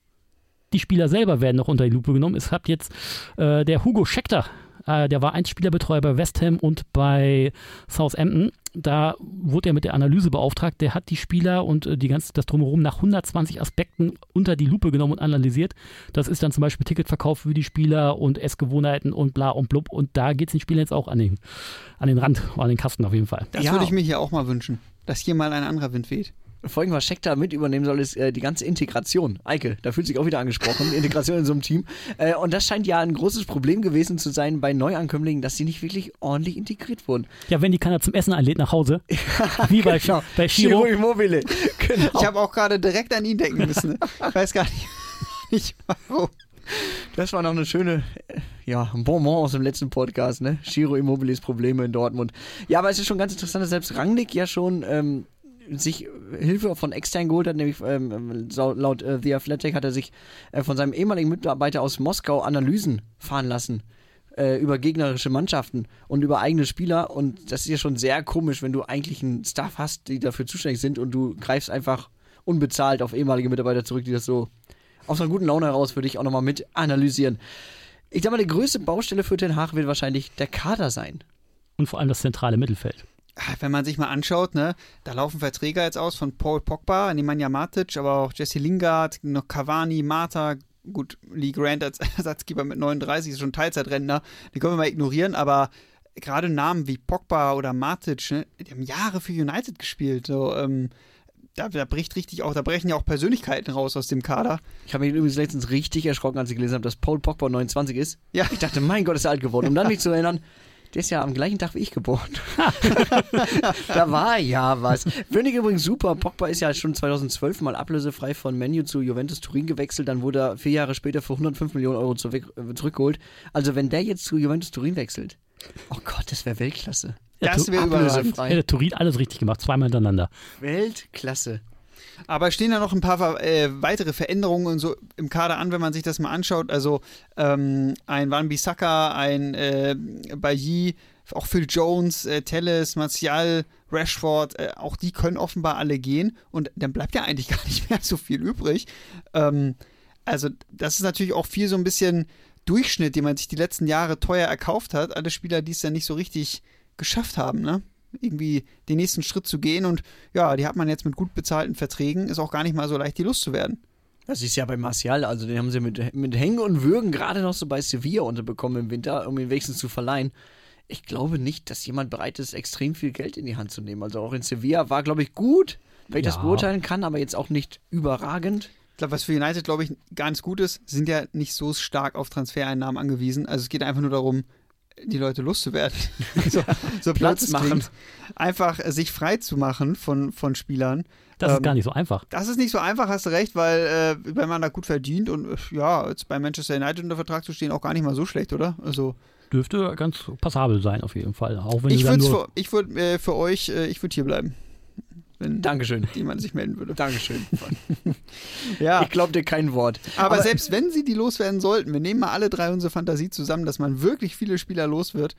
Speaker 2: die Spieler selber werden noch unter die Lupe genommen. Es hat jetzt äh, der Hugo Scheckter, äh, der war ein Spielerbetreuer bei West Ham und bei Southampton. Da wurde er mit der Analyse beauftragt. Der hat die Spieler und äh, die ganze, das Drumherum nach 120 Aspekten unter die Lupe genommen und analysiert. Das ist dann zum Beispiel Ticketverkauf für die Spieler und Essgewohnheiten und bla und blub. Und da geht es den Spielern jetzt auch an den, an den Rand, an den Kasten auf jeden Fall.
Speaker 1: Das
Speaker 3: Ja.
Speaker 1: würde ich mir hier auch mal wünschen, dass hier mal ein anderer Wind weht.
Speaker 3: Vor allem, was Scheck da mit übernehmen soll, ist äh, die ganze Integration. Eike, da fühlt sich auch wieder angesprochen, Integration in so einem Team. Äh, und das scheint ja ein großes Problem gewesen zu sein bei Neuankömmlingen, dass sie nicht wirklich ordentlich integriert wurden.
Speaker 2: Ja, wenn die keiner zum Essen einlädt nach Hause, wie bei,
Speaker 3: Genau.
Speaker 2: bei Chiro,
Speaker 3: Immobile. Genau.
Speaker 1: Ich habe auch gerade direkt an ihn denken müssen. Ich weiß gar nicht, nicht warum.
Speaker 3: Das war noch eine schöne, äh, ja, ein Bonbon aus dem letzten Podcast, ne? Giro Immobiles Probleme in Dortmund. Ja, aber es ist schon ganz interessant, dass selbst Rangnick ja schon ähm, sich Hilfe von extern geholt hat, nämlich ähm, sau- laut äh, The Athletic hat er sich äh, von seinem ehemaligen Mitarbeiter aus Moskau Analysen fahren lassen äh, über gegnerische Mannschaften und über eigene Spieler und das ist ja schon sehr komisch, wenn du eigentlich einen Staff hast, die dafür zuständig sind und du greifst einfach unbezahlt auf ehemalige Mitarbeiter zurück, die das so aus einer guten Laune heraus würde ich auch nochmal mit analysieren. Ich sag mal, die größte Baustelle für Den Haag wird wahrscheinlich der Kader sein.
Speaker 2: und vor allem das zentrale Mittelfeld.
Speaker 1: Wenn man sich mal anschaut, ne, da laufen Verträge jetzt aus von Paul Pogba, Nemanja Matic, aber auch Jesse Lingard, noch Cavani, Mata, gut, Lee Grant als Ersatzgeber mit 39 ist schon Teilzeitrentner, die können wir mal ignorieren, aber gerade Namen wie Pogba oder Matic, ne, die haben Jahre für United gespielt, so, ähm, da, da bricht richtig auch, da brechen ja auch Persönlichkeiten raus aus dem Kader.
Speaker 3: Ich habe mich übrigens letztens richtig erschrocken, als ich gelesen habe, dass Paul Pogba 29 ist.
Speaker 1: Ja.
Speaker 3: Ich dachte, mein Gott, ist er alt geworden. Um dann mich zu erinnern, der ist ja am gleichen Tag wie ich geboren. da war ja was. Finde ich übrigens super. Pogba ist ja schon 2012 mal ablösefrei von Menu zu Juventus Turin gewechselt. Dann wurde er vier Jahre später für 105 Millionen Euro zurück, äh, zurückgeholt. Also wenn der jetzt zu Juventus Turin wechselt, oh Gott, das wäre Weltklasse.
Speaker 1: Das wäre
Speaker 3: frei.
Speaker 2: Hätte Turin alles richtig gemacht, zweimal hintereinander.
Speaker 3: Weltklasse.
Speaker 1: Aber stehen da noch ein paar äh, weitere Veränderungen so im Kader an, wenn man sich das mal anschaut. Also ähm, ein Van Bissaka, ein äh, Bailly, auch Phil Jones, äh, Telles, Martial, Rashford, äh, auch die können offenbar alle gehen und dann bleibt ja eigentlich gar nicht mehr so viel übrig. Ähm, also das ist natürlich auch viel so ein bisschen Durchschnitt, den man sich die letzten Jahre teuer erkauft hat. Alle Spieler, die es dann nicht so richtig geschafft haben, ne? Irgendwie den nächsten Schritt zu gehen. Und ja, die hat man jetzt mit gut bezahlten Verträgen. Ist auch gar nicht mal so leicht, die loszuwerden.
Speaker 3: Das ist ja bei Martial, also den haben sie mit, mit Hängen und Würgen gerade noch so bei Sevilla unterbekommen im Winter, um ihn wenigstens zu verleihen. Ich glaube nicht, dass jemand bereit ist, extrem viel Geld in die Hand zu nehmen. Also auch in Sevilla war, glaube ich, gut, wenn ich das beurteilen kann, aber jetzt auch nicht überragend.
Speaker 1: Ich glaube, was für United, glaube ich, ganz gut ist, sind ja nicht so stark auf Transfereinnahmen angewiesen. Also es geht einfach nur darum, die Leute loszuwerden. so, so
Speaker 3: Platz machen.
Speaker 1: Einfach äh, sich frei zu machen von, von Spielern.
Speaker 2: Das
Speaker 1: Ähm,
Speaker 2: ist gar nicht so einfach.
Speaker 1: Das ist nicht so einfach, hast du recht, weil äh, wenn man da gut verdient und äh, ja, jetzt bei Manchester United unter Vertrag zu stehen, auch gar nicht mal so schlecht, oder? Also
Speaker 2: Dürfte ganz passabel sein, auf jeden Fall. Auch wenn
Speaker 1: ich würde für, ich würd, äh, für euch, äh, ich würde hier bleiben. Wenn
Speaker 3: Dankeschön.
Speaker 1: jemand sich melden würde.
Speaker 3: Dankeschön.
Speaker 1: Ja,
Speaker 3: Ich glaube dir kein Wort.
Speaker 1: aber, selbst wenn sie die loswerden sollten, wir nehmen mal alle drei unsere Fantasie zusammen, dass man wirklich viele Spieler los wird,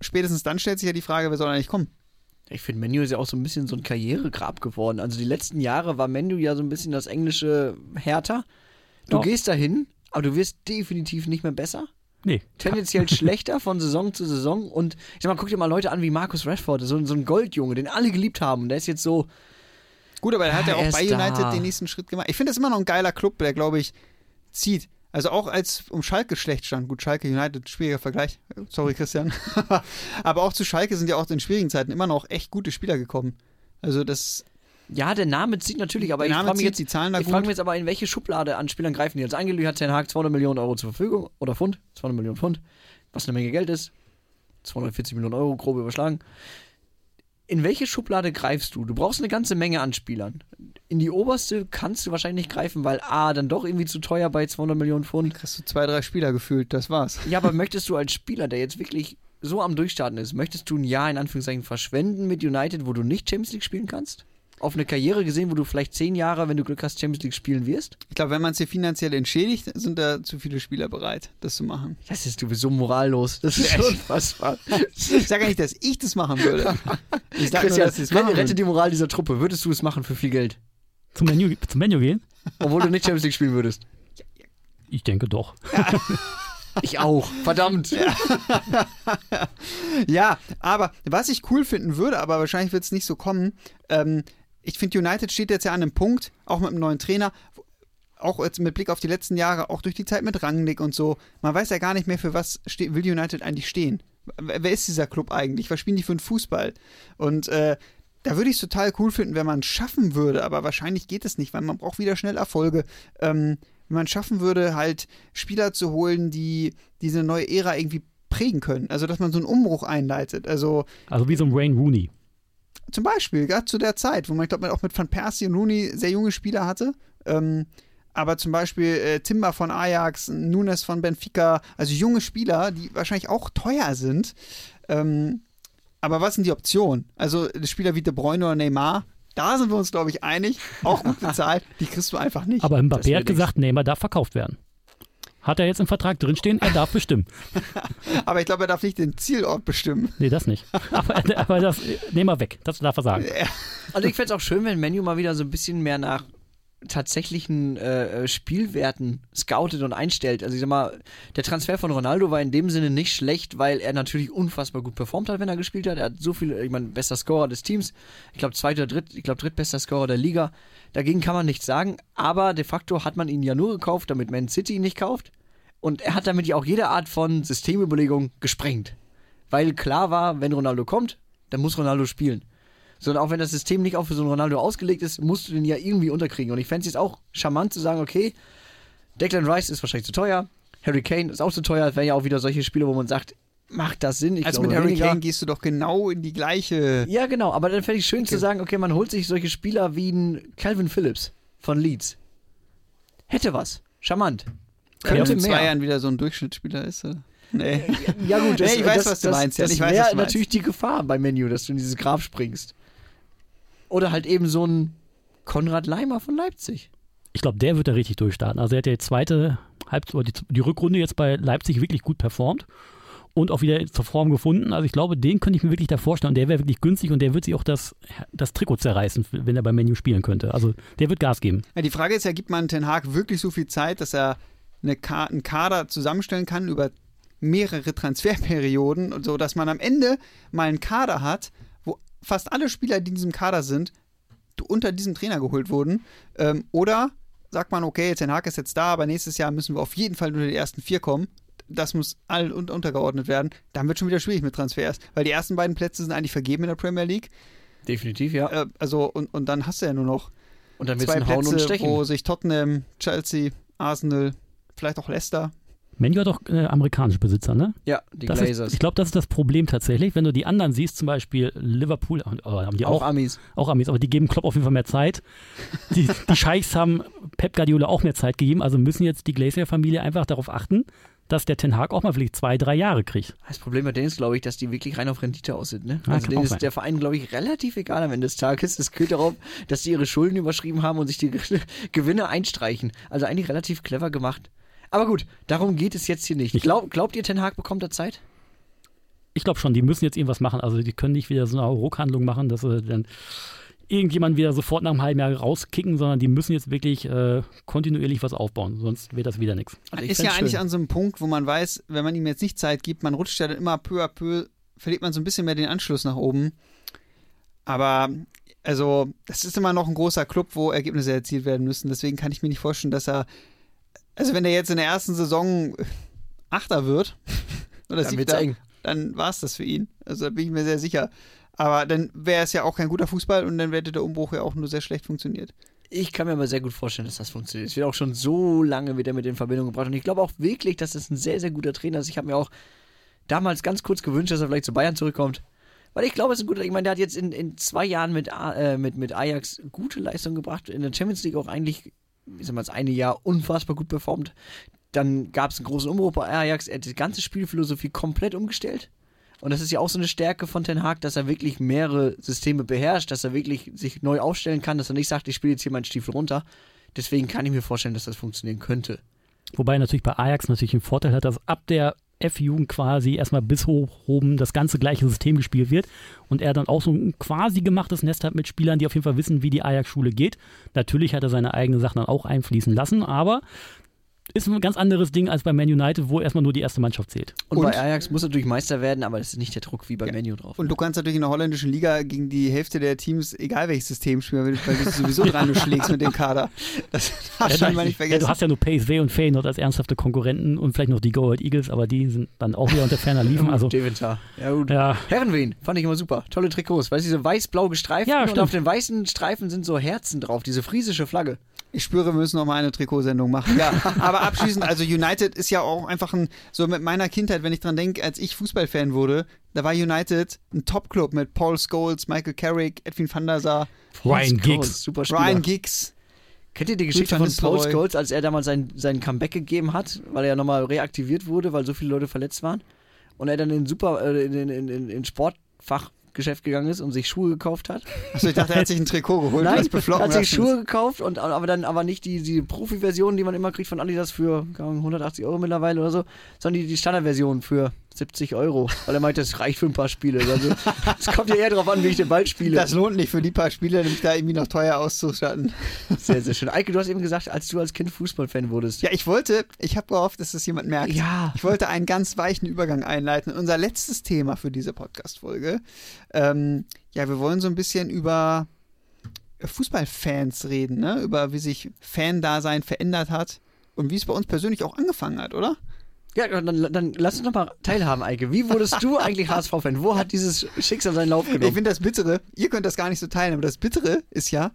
Speaker 1: spätestens dann stellt sich ja die Frage, wer soll eigentlich kommen?
Speaker 3: Ich finde, Menu ist ja auch so ein bisschen so ein Karrieregrab geworden. Also die letzten Jahre war Menu ja so ein bisschen das englische Härter. Du
Speaker 2: Ja.
Speaker 3: gehst dahin, aber du wirst definitiv nicht mehr besser.
Speaker 2: Nee,
Speaker 3: Tendenziell schlechter von Saison zu Saison. Und ich sag mal, guck dir mal Leute an wie Marcus Rashford, so, so ein Goldjunge, den alle geliebt haben. Und der ist jetzt so,
Speaker 1: Gut, aber er hat ja auch bei
Speaker 3: ist
Speaker 1: United
Speaker 3: da.
Speaker 1: den nächsten Schritt gemacht. Ich finde das immer noch ein geiler Club, der, glaube ich, zieht. Also auch als um Schalke schlecht stand. Gut, Schalke United, schwieriger Vergleich. Sorry, Christian. aber auch zu Schalke sind ja auch in schwierigen Zeiten immer noch echt gute Spieler gekommen. Also das,
Speaker 3: ja, der Name zieht natürlich, aber
Speaker 1: der
Speaker 3: ich frage mich jetzt,
Speaker 1: die Zahlen
Speaker 3: ich frage mich jetzt aber, in welche Schublade an Spielern greifen die jetzt? Angelü hat Ten Hag 200 Millionen Euro zur Verfügung, oder Pfund, 200 Millionen Pfund, was eine Menge Geld ist. 240 Millionen Euro, grob überschlagen. In welche Schublade greifst du? Du brauchst eine ganze Menge an Spielern. In die oberste kannst du wahrscheinlich nicht greifen, weil A, dann doch irgendwie zu teuer bei 200 Millionen Pfund.
Speaker 1: Kriegst du zwei, drei Spieler gefühlt, das war's.
Speaker 3: Ja, aber möchtest du als Spieler, der jetzt wirklich so am Durchstarten ist, möchtest du ein Jahr in Anführungszeichen verschwenden mit United, wo du nicht Champions League spielen kannst? Auf eine Karriere gesehen, wo du vielleicht zehn Jahre, wenn du Glück hast, Champions League spielen wirst?
Speaker 1: Ich glaube, wenn man es hier finanziell entschädigt, sind da zu viele Spieler bereit, das zu machen.
Speaker 3: Das ist du bist so morallos. Das ist unfassbar.
Speaker 1: Ich sage ja nicht, dass ich das machen würde. Ich sage nur, dass es
Speaker 3: rette,
Speaker 1: machen
Speaker 3: rette
Speaker 1: würden.
Speaker 3: die Moral dieser Truppe. Würdest du es machen für viel Geld?
Speaker 2: zum Menu, zum Menu gehen?
Speaker 3: Obwohl du nicht Champions League spielen würdest.
Speaker 2: Ich denke doch.
Speaker 3: Ich auch. Verdammt.
Speaker 1: Ja, aber was ich cool finden würde, aber wahrscheinlich wird es nicht so kommen, ähm, ich finde, United steht jetzt ja an einem Punkt, auch mit einem neuen Trainer, auch jetzt mit Blick auf die letzten Jahre, auch durch die Zeit mit Rangnick und so, man weiß ja gar nicht mehr, für was ste- will United eigentlich stehen. Wer ist dieser Club eigentlich? Was spielen die für einen Fußball? Und äh, da würde ich es total cool finden, wenn man es schaffen würde, aber wahrscheinlich geht es nicht, weil man braucht wieder schnell Erfolge. Ähm, wenn man schaffen würde, halt Spieler zu holen, die diese neue Ära irgendwie prägen können. Also, dass man so einen Umbruch einleitet. Also,
Speaker 2: Also wie so ein Wayne Rooney.
Speaker 1: Zum Beispiel, gerade zu der Zeit, wo man, ich glaube, auch mit Van Persie und Rooney sehr junge Spieler hatte. Ähm, aber zum Beispiel äh, Timber von Ajax, Nunes von Benfica, also junge Spieler, die wahrscheinlich auch teuer sind. Ähm, aber was sind die Optionen? Also Spieler wie De Bruyne oder Neymar, da sind wir uns, glaube ich, einig. Auch gut bezahlt, die kriegst du einfach nicht.
Speaker 2: Aber Mbappé hat gesagt, Neymar darf verkauft werden. Hat er jetzt im Vertrag drinstehen, er darf bestimmen.
Speaker 1: Aber ich glaube, er darf nicht den Zielort bestimmen.
Speaker 2: Nee, das nicht. Aber, aber das, Neymar weg, das darf er sagen.
Speaker 3: Also ich fände es auch schön, wenn Menu mal wieder so ein bisschen mehr nach tatsächlichen äh, äh, Spielwerten scoutet und einstellt. Also ich sag mal, der Transfer von Ronaldo war in dem Sinne nicht schlecht, weil er natürlich unfassbar gut performt hat, wenn er gespielt hat. Er hat so viel, ich meine, bester Scorer des Teams. Ich glaube, zweiter, dritt, ich glaube, drittbester Scorer der Liga. Dagegen kann man nichts sagen, aber de facto hat man ihn ja nur gekauft, damit Man City ihn nicht kauft. Und er hat damit ja auch jede Art von Systemüberlegung gesprengt. Weil klar war, wenn Ronaldo kommt, dann muss Ronaldo spielen. Sondern auch wenn das System nicht auch für so einen Ronaldo ausgelegt ist, musst du den ja irgendwie unterkriegen. Und ich fände es jetzt auch charmant zu sagen, okay, Declan Rice ist wahrscheinlich zu teuer, Harry Kane ist auch zu teuer. Das wären ja auch wieder solche Spiele, wo man sagt, macht das Sinn? Ich
Speaker 1: also
Speaker 3: glaube
Speaker 1: mit Harry
Speaker 3: weniger.
Speaker 1: Kane gehst du doch genau in die gleiche.
Speaker 3: Ja, genau, aber dann fände ich schön zu
Speaker 1: Okay.
Speaker 3: sagen, okay, man holt sich solche Spieler wie ein Calvin Phillips von Leeds. Hätte was. Charmant.
Speaker 1: Wenn er
Speaker 3: Könnte
Speaker 1: in zwei
Speaker 3: mehr.
Speaker 1: Jahren wieder so ein Durchschnittsspieler ist. äh, Nee.
Speaker 3: Ja gut, das,
Speaker 1: Nee, ich weiß,
Speaker 3: das,
Speaker 1: was du
Speaker 3: das,
Speaker 1: meinst, ja,
Speaker 3: Das
Speaker 1: ich weiß, was
Speaker 3: wäre natürlich die Gefahr beim Menu, dass du in dieses Grab springst. Oder halt eben so ein Konrad Leimer von Leipzig.
Speaker 2: Ich glaube, der wird da richtig durchstarten. Also er hat ja die zweite Halb oder die, die Rückrunde jetzt bei Leipzig wirklich gut performt und auch wieder zur Form gefunden. Also ich glaube, den könnte ich mir wirklich da vorstellen. Und der wäre wirklich günstig und der wird sich auch das, das Trikot zerreißen, wenn er beim Menu spielen könnte. Also der wird Gas geben.
Speaker 1: Ja, die Frage ist ja, gibt man Ten Hag wirklich so viel Zeit, dass er eine Ka einen Kader zusammenstellen kann über mehrere Transferperioden und so, dass man am Ende mal einen Kader hat, wo fast alle Spieler, die in diesem Kader sind, unter diesem Trainer geholt wurden. Ähm, oder sagt man, okay, Ten Hag ist jetzt da, aber nächstes Jahr müssen wir auf jeden Fall unter die ersten vier kommen. Das muss all und untergeordnet werden. Dann wird schon wieder schwierig mit Transfers, weil die ersten beiden Plätze sind eigentlich vergeben in der Premier League.
Speaker 3: Definitiv, ja.
Speaker 1: Äh, also und, und dann hast du ja nur noch
Speaker 3: Und dann wird
Speaker 1: zwei
Speaker 3: es Hauen und
Speaker 1: Plätze,
Speaker 3: Stechen.
Speaker 1: wo sich Tottenham, Chelsea, Arsenal, vielleicht auch Leicester.
Speaker 2: Menu hat auch äh, amerikanische Besitzer, ne?
Speaker 3: Ja, die
Speaker 2: Das
Speaker 3: Glazers.
Speaker 2: ist, ich glaube, das ist das Problem tatsächlich. Wenn du die anderen siehst, zum Beispiel Liverpool, oh, haben die
Speaker 3: auch
Speaker 2: auch,
Speaker 3: Amis.
Speaker 2: auch Amis, aber die geben Klopp auf jeden Fall mehr Zeit. Die, die Scheichs haben Pep Guardiola auch mehr Zeit gegeben, also müssen jetzt die Glacier-Familie einfach darauf achten, dass der Ten Hag auch mal vielleicht zwei, drei Jahre kriegt.
Speaker 3: Das Problem bei denen ist, glaube ich, dass die wirklich rein auf Rendite aus sind. Ne?
Speaker 2: Ja,
Speaker 3: also denen ist
Speaker 2: sein.
Speaker 3: der Verein, glaube ich, relativ egal am Ende des Tages. Es geht darauf, dass sie ihre Schulden überschrieben haben und sich die Gewinne einstreichen. Also eigentlich relativ clever gemacht. Aber gut, darum geht es jetzt hier nicht. Glaub, glaubt ihr, Ten Hag bekommt da Zeit?
Speaker 2: Ich glaube schon, die müssen jetzt irgendwas machen. Also die können nicht wieder so eine Ruckhandlung machen, dass sie dann irgendjemand wieder sofort nach einem halben Jahr rauskicken, sondern die müssen jetzt wirklich äh, kontinuierlich was aufbauen, sonst wird das wieder nichts.
Speaker 1: Man
Speaker 3: Also
Speaker 1: ist ja
Speaker 3: fänd's
Speaker 1: eigentlich
Speaker 3: schön.
Speaker 1: an so einem Punkt, wo man weiß, wenn man ihm jetzt nicht Zeit gibt, man rutscht ja dann immer peu à peu, verliert man so ein bisschen mehr den Anschluss nach oben. Aber also, das ist immer noch ein großer Club, wo Ergebnisse erzielt werden müssen. Deswegen kann ich mir nicht vorstellen, dass er, also wenn er jetzt in der ersten Saison Achter wird, oder
Speaker 3: Dann
Speaker 1: Siebter, dann war es das für ihn. Also da bin ich mir sehr sicher. Aber dann wäre es ja auch kein guter Fußball und dann hätte der Umbruch ja auch nur sehr schlecht funktioniert.
Speaker 3: Ich kann mir aber sehr gut vorstellen, dass das funktioniert. Es wird auch schon so lange wieder mit in Verbindung gebracht. Und ich glaube auch wirklich, dass das ein sehr, sehr guter Trainer ist. Ich habe mir auch damals ganz kurz gewünscht, dass er vielleicht zu Bayern zurückkommt. Weil ich glaube, es ist ein guter. Ich meine, der hat jetzt in, in zwei Jahren mit, äh, mit, mit Ajax gute Leistung gebracht. In der Champions League auch eigentlich, ich sag mal, das eine Jahr unfassbar gut performt. Dann gab es einen großen Umbruch bei Ajax. Er hat die ganze Spielphilosophie komplett umgestellt. Und das ist ja auch so eine Stärke von Ten Hag, dass er wirklich mehrere Systeme beherrscht, dass er wirklich sich neu aufstellen kann, dass er nicht sagt, ich spiele jetzt hier meinen Stiefel runter. Deswegen kann ich mir vorstellen, dass das funktionieren könnte.
Speaker 2: Wobei natürlich bei Ajax natürlich einen Vorteil hat, dass ab der F-Jugend quasi erstmal bis hoch oben das ganze gleiche System gespielt wird und er dann auch so ein quasi gemachtes Nest hat mit Spielern, die auf jeden Fall wissen, wie die Ajax-Schule geht. Natürlich hat er seine eigenen Sachen dann auch einfließen lassen, aber ist ein ganz anderes Ding als bei Man United, wo erstmal nur die erste Mannschaft zählt.
Speaker 3: Und,
Speaker 1: Und-
Speaker 3: bei Ajax muss er natürlich Meister werden, aber das ist nicht der Druck wie bei
Speaker 1: Ja.
Speaker 3: Menu drauf.
Speaker 1: Und du kannst natürlich in der holländischen Liga gegen die Hälfte der Teams, egal welches System spielen, weil du sie sowieso dran schlägst mit dem Kader. Das darfst du mal nicht
Speaker 2: ja,
Speaker 1: vergessen.
Speaker 2: du hast ja nur PSV und Feyenoord als ernsthafte Konkurrenten und vielleicht noch die Go Ahead Eagles, aber die sind dann auch wieder unter ferner Liefen. Also
Speaker 3: Deventar. Ja, gut.
Speaker 2: ja,
Speaker 3: Herrenwehen, fand ich immer super. Tolle Trikots. Weißt du, diese weiß-blau gestreiften
Speaker 2: Ja,
Speaker 3: und auf den weißen Streifen sind so Herzen drauf, diese friesische Flagge.
Speaker 1: Ich spüre, wir müssen noch mal eine Trikotsendung machen. Ja, aber abschließend, also United ist ja auch einfach ein, so mit meiner Kindheit, wenn ich dran denke, als ich Fußballfan wurde, da war United ein Top-Club mit Paul Scholes, Michael Carrick, Edwin van der Sar,
Speaker 2: Ryan Giggs.
Speaker 3: Super Spieler.
Speaker 1: Ryan Giggs.
Speaker 3: Kennt ihr die Geschichte von Paul. Scholes, als er damals sein, sein Comeback gegeben hat, weil er ja nochmal reaktiviert wurde, weil so viele Leute verletzt waren? Und er dann in Super, äh, in, in, in, in, in Sportfachgeschäft gegangen ist und sich Schuhe gekauft hat.
Speaker 1: Achso, ich dachte, er hat sich ein Trikot geholt,
Speaker 3: Nein,
Speaker 1: was beflocken
Speaker 3: hat sich
Speaker 1: erstens.
Speaker 3: Schuhe gekauft und aber dann aber nicht die, die Profi-Version, die man immer kriegt von Adidas für keine Ahnung, 180 Euro mittlerweile oder so, sondern die, die Standardversion für 70 Euro, weil er meinte, das reicht für ein paar Spiele. Also es kommt ja eher darauf an, wie ich den Ball spiele.
Speaker 1: Das lohnt nicht für die paar Spieler, nämlich da irgendwie noch teuer auszustatten.
Speaker 3: sehr, sehr schön. Eike, du hast eben gesagt, als du als Kind Fußballfan wurdest.
Speaker 1: Ja, ich wollte, ich habe gehofft, dass das jemand merkt.
Speaker 3: Ja.
Speaker 1: Ich wollte einen ganz weichen Übergang einleiten. Unser letztes Thema für diese Podcast-Folge. Ähm, ja, wir wollen so ein bisschen über Fußballfans reden, ne? Über wie sich Fan-Dasein verändert hat und wie es bei uns persönlich auch angefangen hat, oder?
Speaker 3: Ja, dann, dann lass uns doch mal teilhaben, Eike. Wie wurdest du eigentlich HSV-Fan? Wo hat dieses Schicksal seinen Lauf
Speaker 1: Ich
Speaker 3: genommen?
Speaker 1: finde das Bittere, ihr könnt das gar nicht so teilen, aber das Bittere ist ja,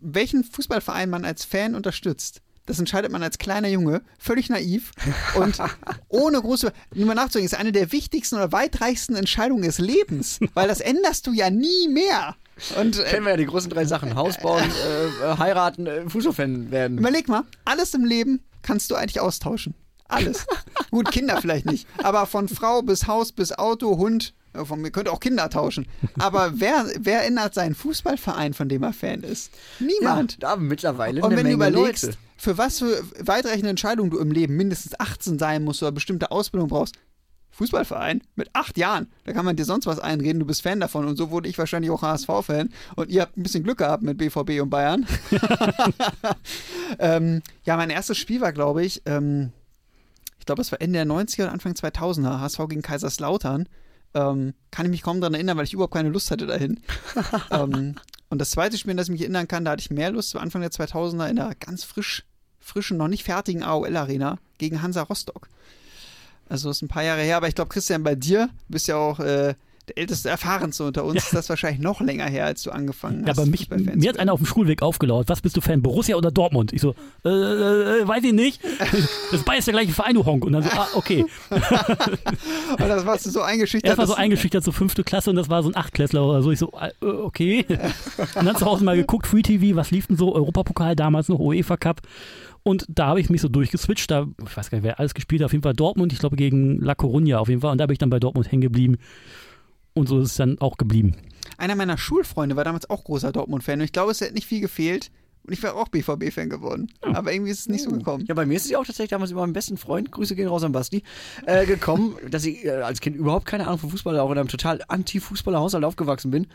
Speaker 1: welchen Fußballverein man als Fan unterstützt. Das entscheidet man als kleiner Junge, völlig naiv und ohne große, nur mal nachzudenken, ist eine der wichtigsten oder weitreichsten Entscheidungen des Lebens, weil das änderst du ja nie mehr. Und äh,
Speaker 3: Kennen wir ja die großen drei Sachen. Haus bauen, äh, äh, heiraten, äh, Fußballfan werden.
Speaker 1: überleg mal, alles im Leben kannst du eigentlich austauschen. Alles. Gut, Kinder vielleicht nicht. Aber von Frau bis Haus bis Auto, Hund, äh, von mir könnte auch Kinder tauschen. Aber wer, wer ändert seinen Fußballverein, von dem er Fan ist? Niemand.
Speaker 3: Ja, aber mittlerweile
Speaker 1: Und wenn du
Speaker 3: Menge
Speaker 1: überlegst,
Speaker 3: Leute.
Speaker 1: für was für weitreichende Entscheidungen du im Leben mindestens 18 sein musst oder bestimmte Ausbildung brauchst, Fußballverein mit acht Jahren, da kann man dir sonst was einreden, du bist Fan davon und so wurde ich wahrscheinlich auch HSV-Fan und ihr habt ein bisschen Glück gehabt mit BVB und Bayern. ähm, ja, mein erstes Spiel war, glaube ich, ähm, ich glaube, es war Ende der 90er und Anfang 2000er, HSV gegen Kaiserslautern. Ähm, kann ich mich kaum daran erinnern, weil ich überhaupt keine Lust hatte dahin. ähm, und das zweite Spiel, an das ich mich erinnern kann, da hatte ich mehr Lust, war Anfang der 2000er in einer ganz frisch, frischen, noch nicht fertigen AOL-Arena gegen Hansa Rostock. Also ist ein paar Jahre her, aber ich glaube, Christian, bei dir, du bist ja auch äh, der älteste, erfahrenste unter uns, ist das wahrscheinlich noch länger her, als du angefangen
Speaker 2: Ja,
Speaker 1: hast.
Speaker 2: aber mich, mir hat einer auf dem Schulweg aufgelauert. Was bist du Fan? Borussia oder Dortmund? Ich so, äh, äh, weiß ich nicht. Das ist beides der gleiche Verein, du Honk. Und dann so, ah, okay.
Speaker 1: Und das warst du so eingeschüchtert.
Speaker 2: Erst war so eingeschüchtert zur fünfte Klasse und das war so ein Achtklässler oder so. Ich so, äh, okay. Und dann zu Hause mal geguckt, Free TV, was lief denn so? Europapokal damals noch, UEFA Cup. Und da habe ich mich so durchgeswitcht. Da, ich weiß gar nicht, wer alles gespielt hat. Auf jeden Fall Dortmund, ich glaube gegen La Coruña auf jeden Fall. Und da bin ich dann bei Dortmund hängen geblieben. Und so ist es dann auch geblieben.
Speaker 1: Einer meiner Schulfreunde war damals auch großer Dortmund-Fan und ich glaube, es hätte nicht viel gefehlt. Und ich wäre auch BVB-Fan geworden. Aber irgendwie ist es nicht so gekommen.
Speaker 3: Ja, bei mir ist es ja auch tatsächlich damals über meinen besten Freund, Grüße gehen raus an Basti, äh, gekommen, dass ich äh, als Kind überhaupt keine Ahnung von Fußball, auch in einem total anti-Fußballer-Haushalt aufgewachsen bin.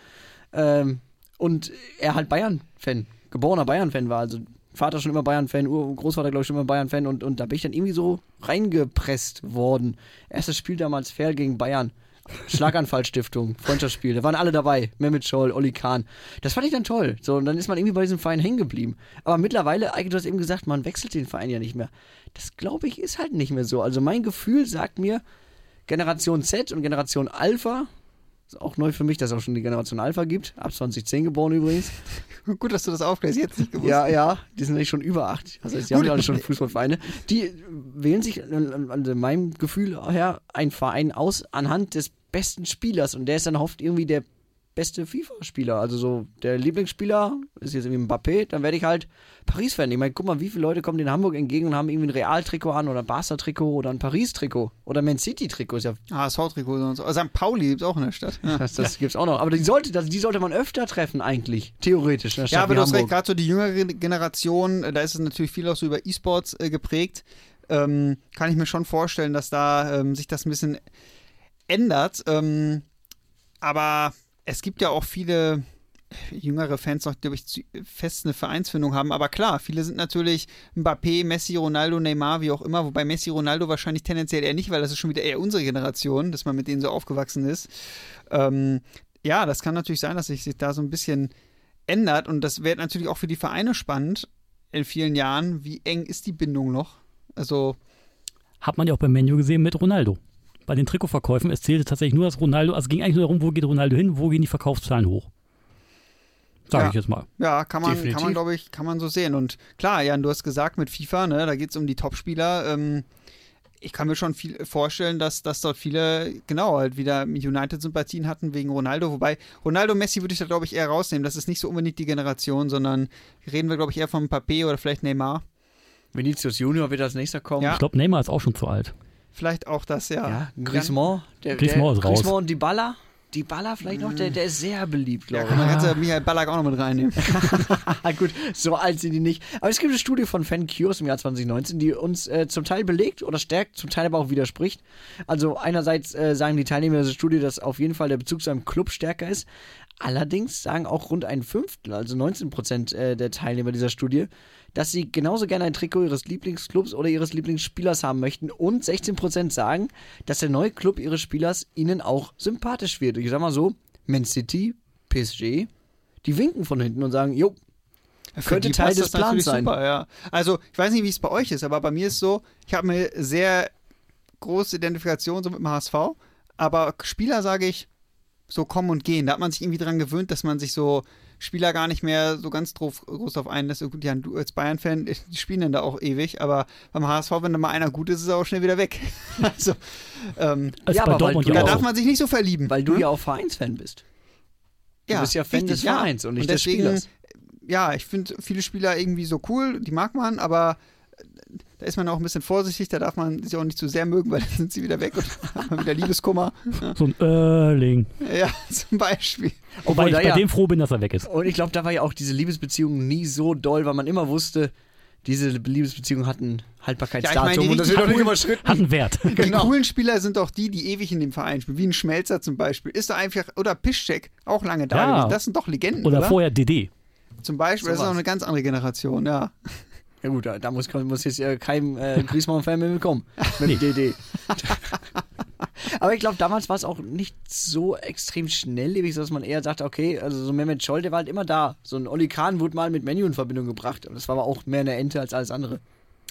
Speaker 3: Ähm, und er halt Bayern-Fan, geborener Bayern-Fan war. Also Vater schon immer Bayern-Fan, Großvater, glaube ich, schon immer Bayern-Fan. Und, und da bin ich dann irgendwie so reingepresst worden. Erstes Spiel damals fair gegen Bayern. Schlaganfallstiftung, Freundschaftsspiel, da waren alle dabei. Mehmet Scholl, Olli Kahn. Das fand ich dann toll. So, und dann ist man irgendwie bei diesem Verein hängen geblieben. Aber mittlerweile, du hast eben gesagt, man wechselt den Verein ja nicht mehr. Das glaube ich ist halt nicht mehr so. Also mein Gefühl sagt mir, Generation Z und Generation Alpha, ist auch neu für mich, dass es auch schon die Generation Alpha gibt, ab 2010 geboren übrigens.
Speaker 1: Gut, dass du das aufklärst, jetzt nicht gewusst.
Speaker 3: Ja, ja, die sind eigentlich schon über acht. Also die haben ja schon Fußballvereine. Die wählen sich, also meinem Gefühl her, einen Verein aus anhand des besten Spielers und der ist dann oft irgendwie der beste FIFA-Spieler. Also so der Lieblingsspieler ist jetzt irgendwie Mbappé, dann werde ich halt Paris-Fan. Ich meine, guck mal, wie viele Leute kommen in Hamburg entgegen und haben irgendwie ein Real-Trikot an oder ein Barca-Trikot oder ein Paris-Trikot oder Man City-Trikot. Ist ja
Speaker 1: HSV-Trikot und so. St. Pauli gibt es auch in der Stadt. Ja.
Speaker 3: das, das gibt's auch noch. Aber die sollte, das, die sollte man öfter treffen eigentlich, theoretisch.
Speaker 1: Ja, aber du hast recht, gerade so die jüngere Generation, äh, da ist es natürlich viel auch so über E-Sports äh, geprägt. Ähm, kann ich mir schon vorstellen, dass da ähm, sich das ein bisschen ändert. Ähm, aber es gibt ja auch viele jüngere Fans noch, glaube ich, fest eine Vereinsfindung haben. Aber klar, viele sind natürlich Mbappé, Messi, Ronaldo, Neymar, wie auch immer. Wobei Messi, Ronaldo wahrscheinlich tendenziell eher nicht, weil das ist schon wieder eher unsere Generation, dass man mit denen so aufgewachsen ist. Ähm, ja, das kann natürlich sein, dass sich da so ein bisschen ändert. Und das wird natürlich auch für die Vereine spannend in vielen Jahren. Wie eng ist die Bindung noch? Also,
Speaker 2: Hat man ja auch beim Menu gesehen mit Ronaldo. Bei den Trikotverkäufen, es zählte tatsächlich nur, dass Ronaldo, also es ging eigentlich nur darum, wo geht Ronaldo hin, wo gehen die Verkaufszahlen hoch. Sage
Speaker 1: Ja.
Speaker 2: ich jetzt mal.
Speaker 1: ja, kann man, kann man glaube ich, kann man so sehen. Und klar, Jan, du hast gesagt, mit FIFA, ne, da geht es um die Topspieler. Ähm, ich kann mir schon viel vorstellen, dass, dass dort viele, genau, halt wieder United-Sympathien hatten wegen Ronaldo. Wobei, Ronaldo, Messi würde ich da, glaube ich, eher rausnehmen. Das ist nicht so unbedingt die Generation, sondern reden wir, glaube ich, eher von Papé oder vielleicht Neymar.
Speaker 3: Vinicius Junior wird als nächster kommen.
Speaker 1: Ja.
Speaker 2: Ich glaube, Neymar ist auch schon zu alt.
Speaker 1: Vielleicht auch das, ja.
Speaker 3: Ja, Griezmann. Der,
Speaker 2: Griezmann
Speaker 3: der,
Speaker 2: ist raus.
Speaker 3: Griezmann und Dybala. Dybala vielleicht noch, der, der ist sehr beliebt,
Speaker 1: Ja,
Speaker 3: glaube ich.
Speaker 1: man ganze Michael Ballack auch noch mit reinnehmen.
Speaker 3: Ah, gut, so alt sind die nicht. Aber es gibt eine Studie von Fan Cures im Jahr 2019, die uns äh, zum Teil belegt oder stärkt, zum Teil aber auch widerspricht. Also einerseits äh, sagen die Teilnehmer dieser Studie, dass auf jeden Fall der Bezug zu einem Club stärker ist. Allerdings sagen auch rund ein Fünftel, also 19 Prozent äh, der Teilnehmer dieser Studie, dass sie genauso gerne ein Trikot ihres Lieblingsclubs oder ihres Lieblingsspielers haben möchten. Und 16 Prozent sagen, dass der neue Club ihres Spielers ihnen auch sympathisch wird. Ich sag mal so, Man City, PSG, die winken von hinten und sagen, jo,
Speaker 1: Für
Speaker 3: Könnte Teil des Plans sein.
Speaker 1: Super, ja. Also, ich weiß nicht, wie es bei euch ist, aber bei mir ist so, ich habe eine sehr große Identifikation so mit dem HSV, aber Spieler sage ich, so kommen und gehen. Da hat man sich irgendwie dran gewöhnt, dass man sich so Spieler gar nicht mehr so ganz drauf, groß drauf einlässt. Und Gut, Jan, du als Bayern-Fan, die spielen dann da auch ewig, aber beim HSV, wenn da mal einer gut ist, ist er auch schnell wieder weg. also, ähm,
Speaker 2: Ist
Speaker 3: Ja,
Speaker 2: bei
Speaker 3: aber weil
Speaker 2: Dortmund
Speaker 3: du-
Speaker 1: da
Speaker 2: ja
Speaker 1: darf man sich nicht so verlieben.
Speaker 3: Weil du
Speaker 1: hm?
Speaker 3: ja auch Vereinsfan bist. Du bist ja Fan
Speaker 1: richtig,
Speaker 3: des Vereins und nicht des
Speaker 1: deswegen,
Speaker 3: Spielers.
Speaker 1: Ja, ich finde viele Spieler irgendwie so cool, die mag man, aber da ist man auch ein bisschen vorsichtig, da darf man sich auch nicht zu sehr mögen, weil dann sind sie wieder weg und hat man wieder Liebeskummer.
Speaker 2: So ein Erling.
Speaker 1: Ja, zum Beispiel.
Speaker 2: Wobei
Speaker 3: Obwohl,
Speaker 2: ich
Speaker 3: da
Speaker 2: bei
Speaker 3: ja-
Speaker 2: dem froh bin, dass er weg ist.
Speaker 3: Und ich glaube, da war ja auch diese Liebesbeziehung nie so doll, weil man immer wusste, diese Liebesbeziehungen hatten Haltbarkeitsdatum
Speaker 1: Ja, ich meine, die
Speaker 3: und das wird doch nicht überschritten.
Speaker 2: Hat einen Wert.
Speaker 1: Die
Speaker 3: Genau.
Speaker 1: coolen Spieler sind doch die, die ewig in dem Verein spielen, wie ein Schmelzer zum Beispiel. Ist doch einfach, oder Piszczek, auch lange da
Speaker 2: Ja.
Speaker 1: Das sind doch Legenden,
Speaker 2: Oder
Speaker 1: oder?
Speaker 2: vorher DD.
Speaker 1: Zum Beispiel, das ist auch eine ganz andere Generation, ja.
Speaker 3: Ja gut, da, da muss, muss jetzt äh, kein äh, Griezmann-Fan mehr mitkommen. Mit
Speaker 2: Nee.
Speaker 3: DD. Aber ich glaube, damals war es auch nicht so extrem schnelllebig, dass man eher sagte, okay, also so Mehmet Scholl, der war halt immer da. So ein Oli Kahn wurde mal mit Menu in Verbindung gebracht. Und das war aber auch mehr eine Ente als alles andere.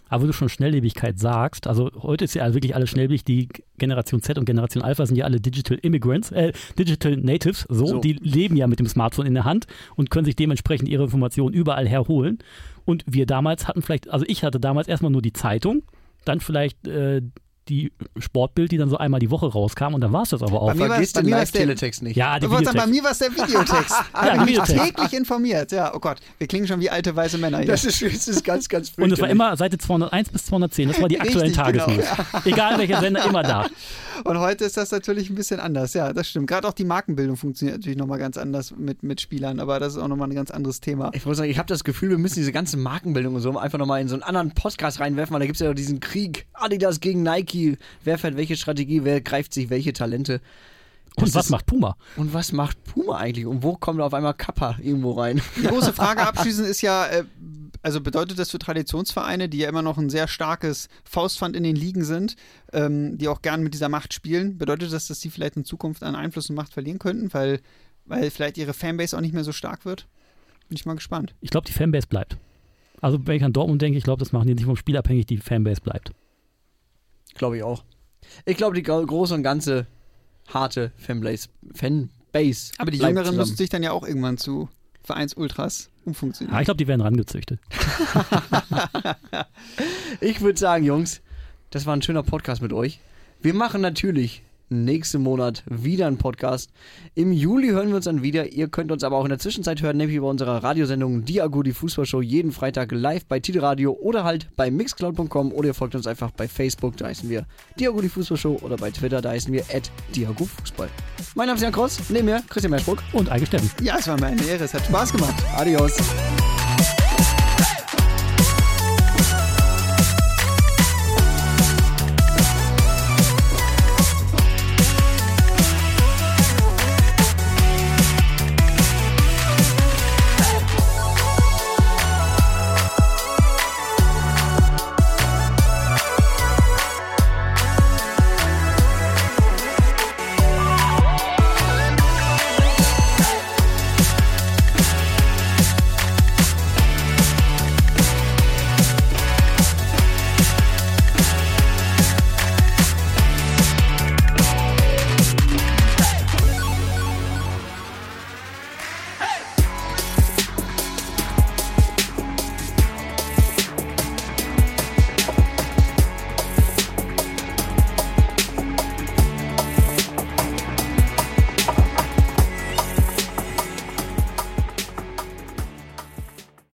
Speaker 2: Aber wo du schon Schnelllebigkeit sagst, also heute ist ja wirklich alles schnelllebig, die Generation Z und Generation Alpha sind ja alle Digital Immigrants, äh, Digital Natives, so,
Speaker 3: So.
Speaker 2: die leben ja mit dem Smartphone in der Hand und können sich dementsprechend ihre Informationen überall herholen. Und wir damals hatten vielleicht, also ich hatte damals erstmal nur die Zeitung, dann vielleicht äh, die Sportbild, die dann so einmal die Woche rauskam und dann war es das aber auch.
Speaker 1: Bei mir
Speaker 3: Vergiss den Live-Teletext nicht.
Speaker 2: Ja, die
Speaker 1: sagen, bei mir war es der Videotext. Da
Speaker 2: Ja,
Speaker 1: ich mich
Speaker 2: Videotext.
Speaker 1: täglich informiert. Ja, oh Gott, wir klingen schon wie alte weiße Männer hier.
Speaker 3: Das ist, das ist ganz, ganz
Speaker 2: Und es war immer Seite 201 bis 210, das war die aktuellen
Speaker 1: Richtig, genau.
Speaker 2: Tagesnews. Egal welcher Sender, immer da.
Speaker 1: Und heute ist das natürlich ein bisschen anders. Ja, das stimmt. Gerade auch die Markenbildung funktioniert natürlich nochmal ganz anders mit, mit Spielern, aber das ist auch nochmal ein ganz anderes Thema.
Speaker 3: Ich muss sagen, ich habe das Gefühl, wir müssen diese ganze Markenbildung und so einfach nochmal in so einen anderen Podcast reinwerfen, weil da gibt es ja diesen Krieg Adidas gegen Nike. Wer fährt welche Strategie, wer greift sich welche Talente.
Speaker 2: Und
Speaker 3: Das
Speaker 2: was
Speaker 3: ist-
Speaker 2: macht Puma?
Speaker 3: Und was macht Puma eigentlich? Und wo kommt da auf einmal Kappa irgendwo rein?
Speaker 1: Die große Frage abschließend ist ja, äh, also bedeutet das für Traditionsvereine, die ja immer noch ein sehr starkes Faustpfand in den Ligen sind, ähm, die auch gern mit dieser Macht spielen, bedeutet das, dass die vielleicht in Zukunft an Einfluss und Macht verlieren könnten, weil, weil vielleicht ihre Fanbase auch nicht mehr so stark wird? Bin ich mal gespannt.
Speaker 2: Ich glaube, die Fanbase bleibt. Also wenn ich an Dortmund denke, ich glaube, das machen die nicht vom Spiel abhängig, die Fanbase bleibt.
Speaker 3: Glaube ich auch. Ich glaube, die gro- große und ganze harte Fanbase. Fanbase
Speaker 1: Aber die Jüngeren
Speaker 3: zusammen.
Speaker 1: müssen sich dann ja auch irgendwann zu Vereinsultras umfunktionieren.
Speaker 2: Ja, ich glaube, die werden rangezüchtet.
Speaker 3: Ich würde sagen, Jungs, das war ein schöner Podcast mit euch. Wir machen natürlich nächsten Monat wieder einen Podcast. Im Juli hören wir uns dann wieder. Ihr könnt uns aber auch in der Zwischenzeit hören, nämlich bei unserer Radiosendung Diago, die Fußballshow, jeden Freitag live bei Tide Radio oder halt bei mixcloud.com oder ihr folgt uns einfach bei Facebook, da heißen wir Diago, die Fußballshow oder bei Twitter, da heißen wir Diago Fußball. Mein Name ist Jan Kross, neben mir Christian Merschbruck.
Speaker 2: Und Eike Steffen.
Speaker 1: Ja, es war mir eine Ehre, es hat Spaß gemacht.
Speaker 3: Adios.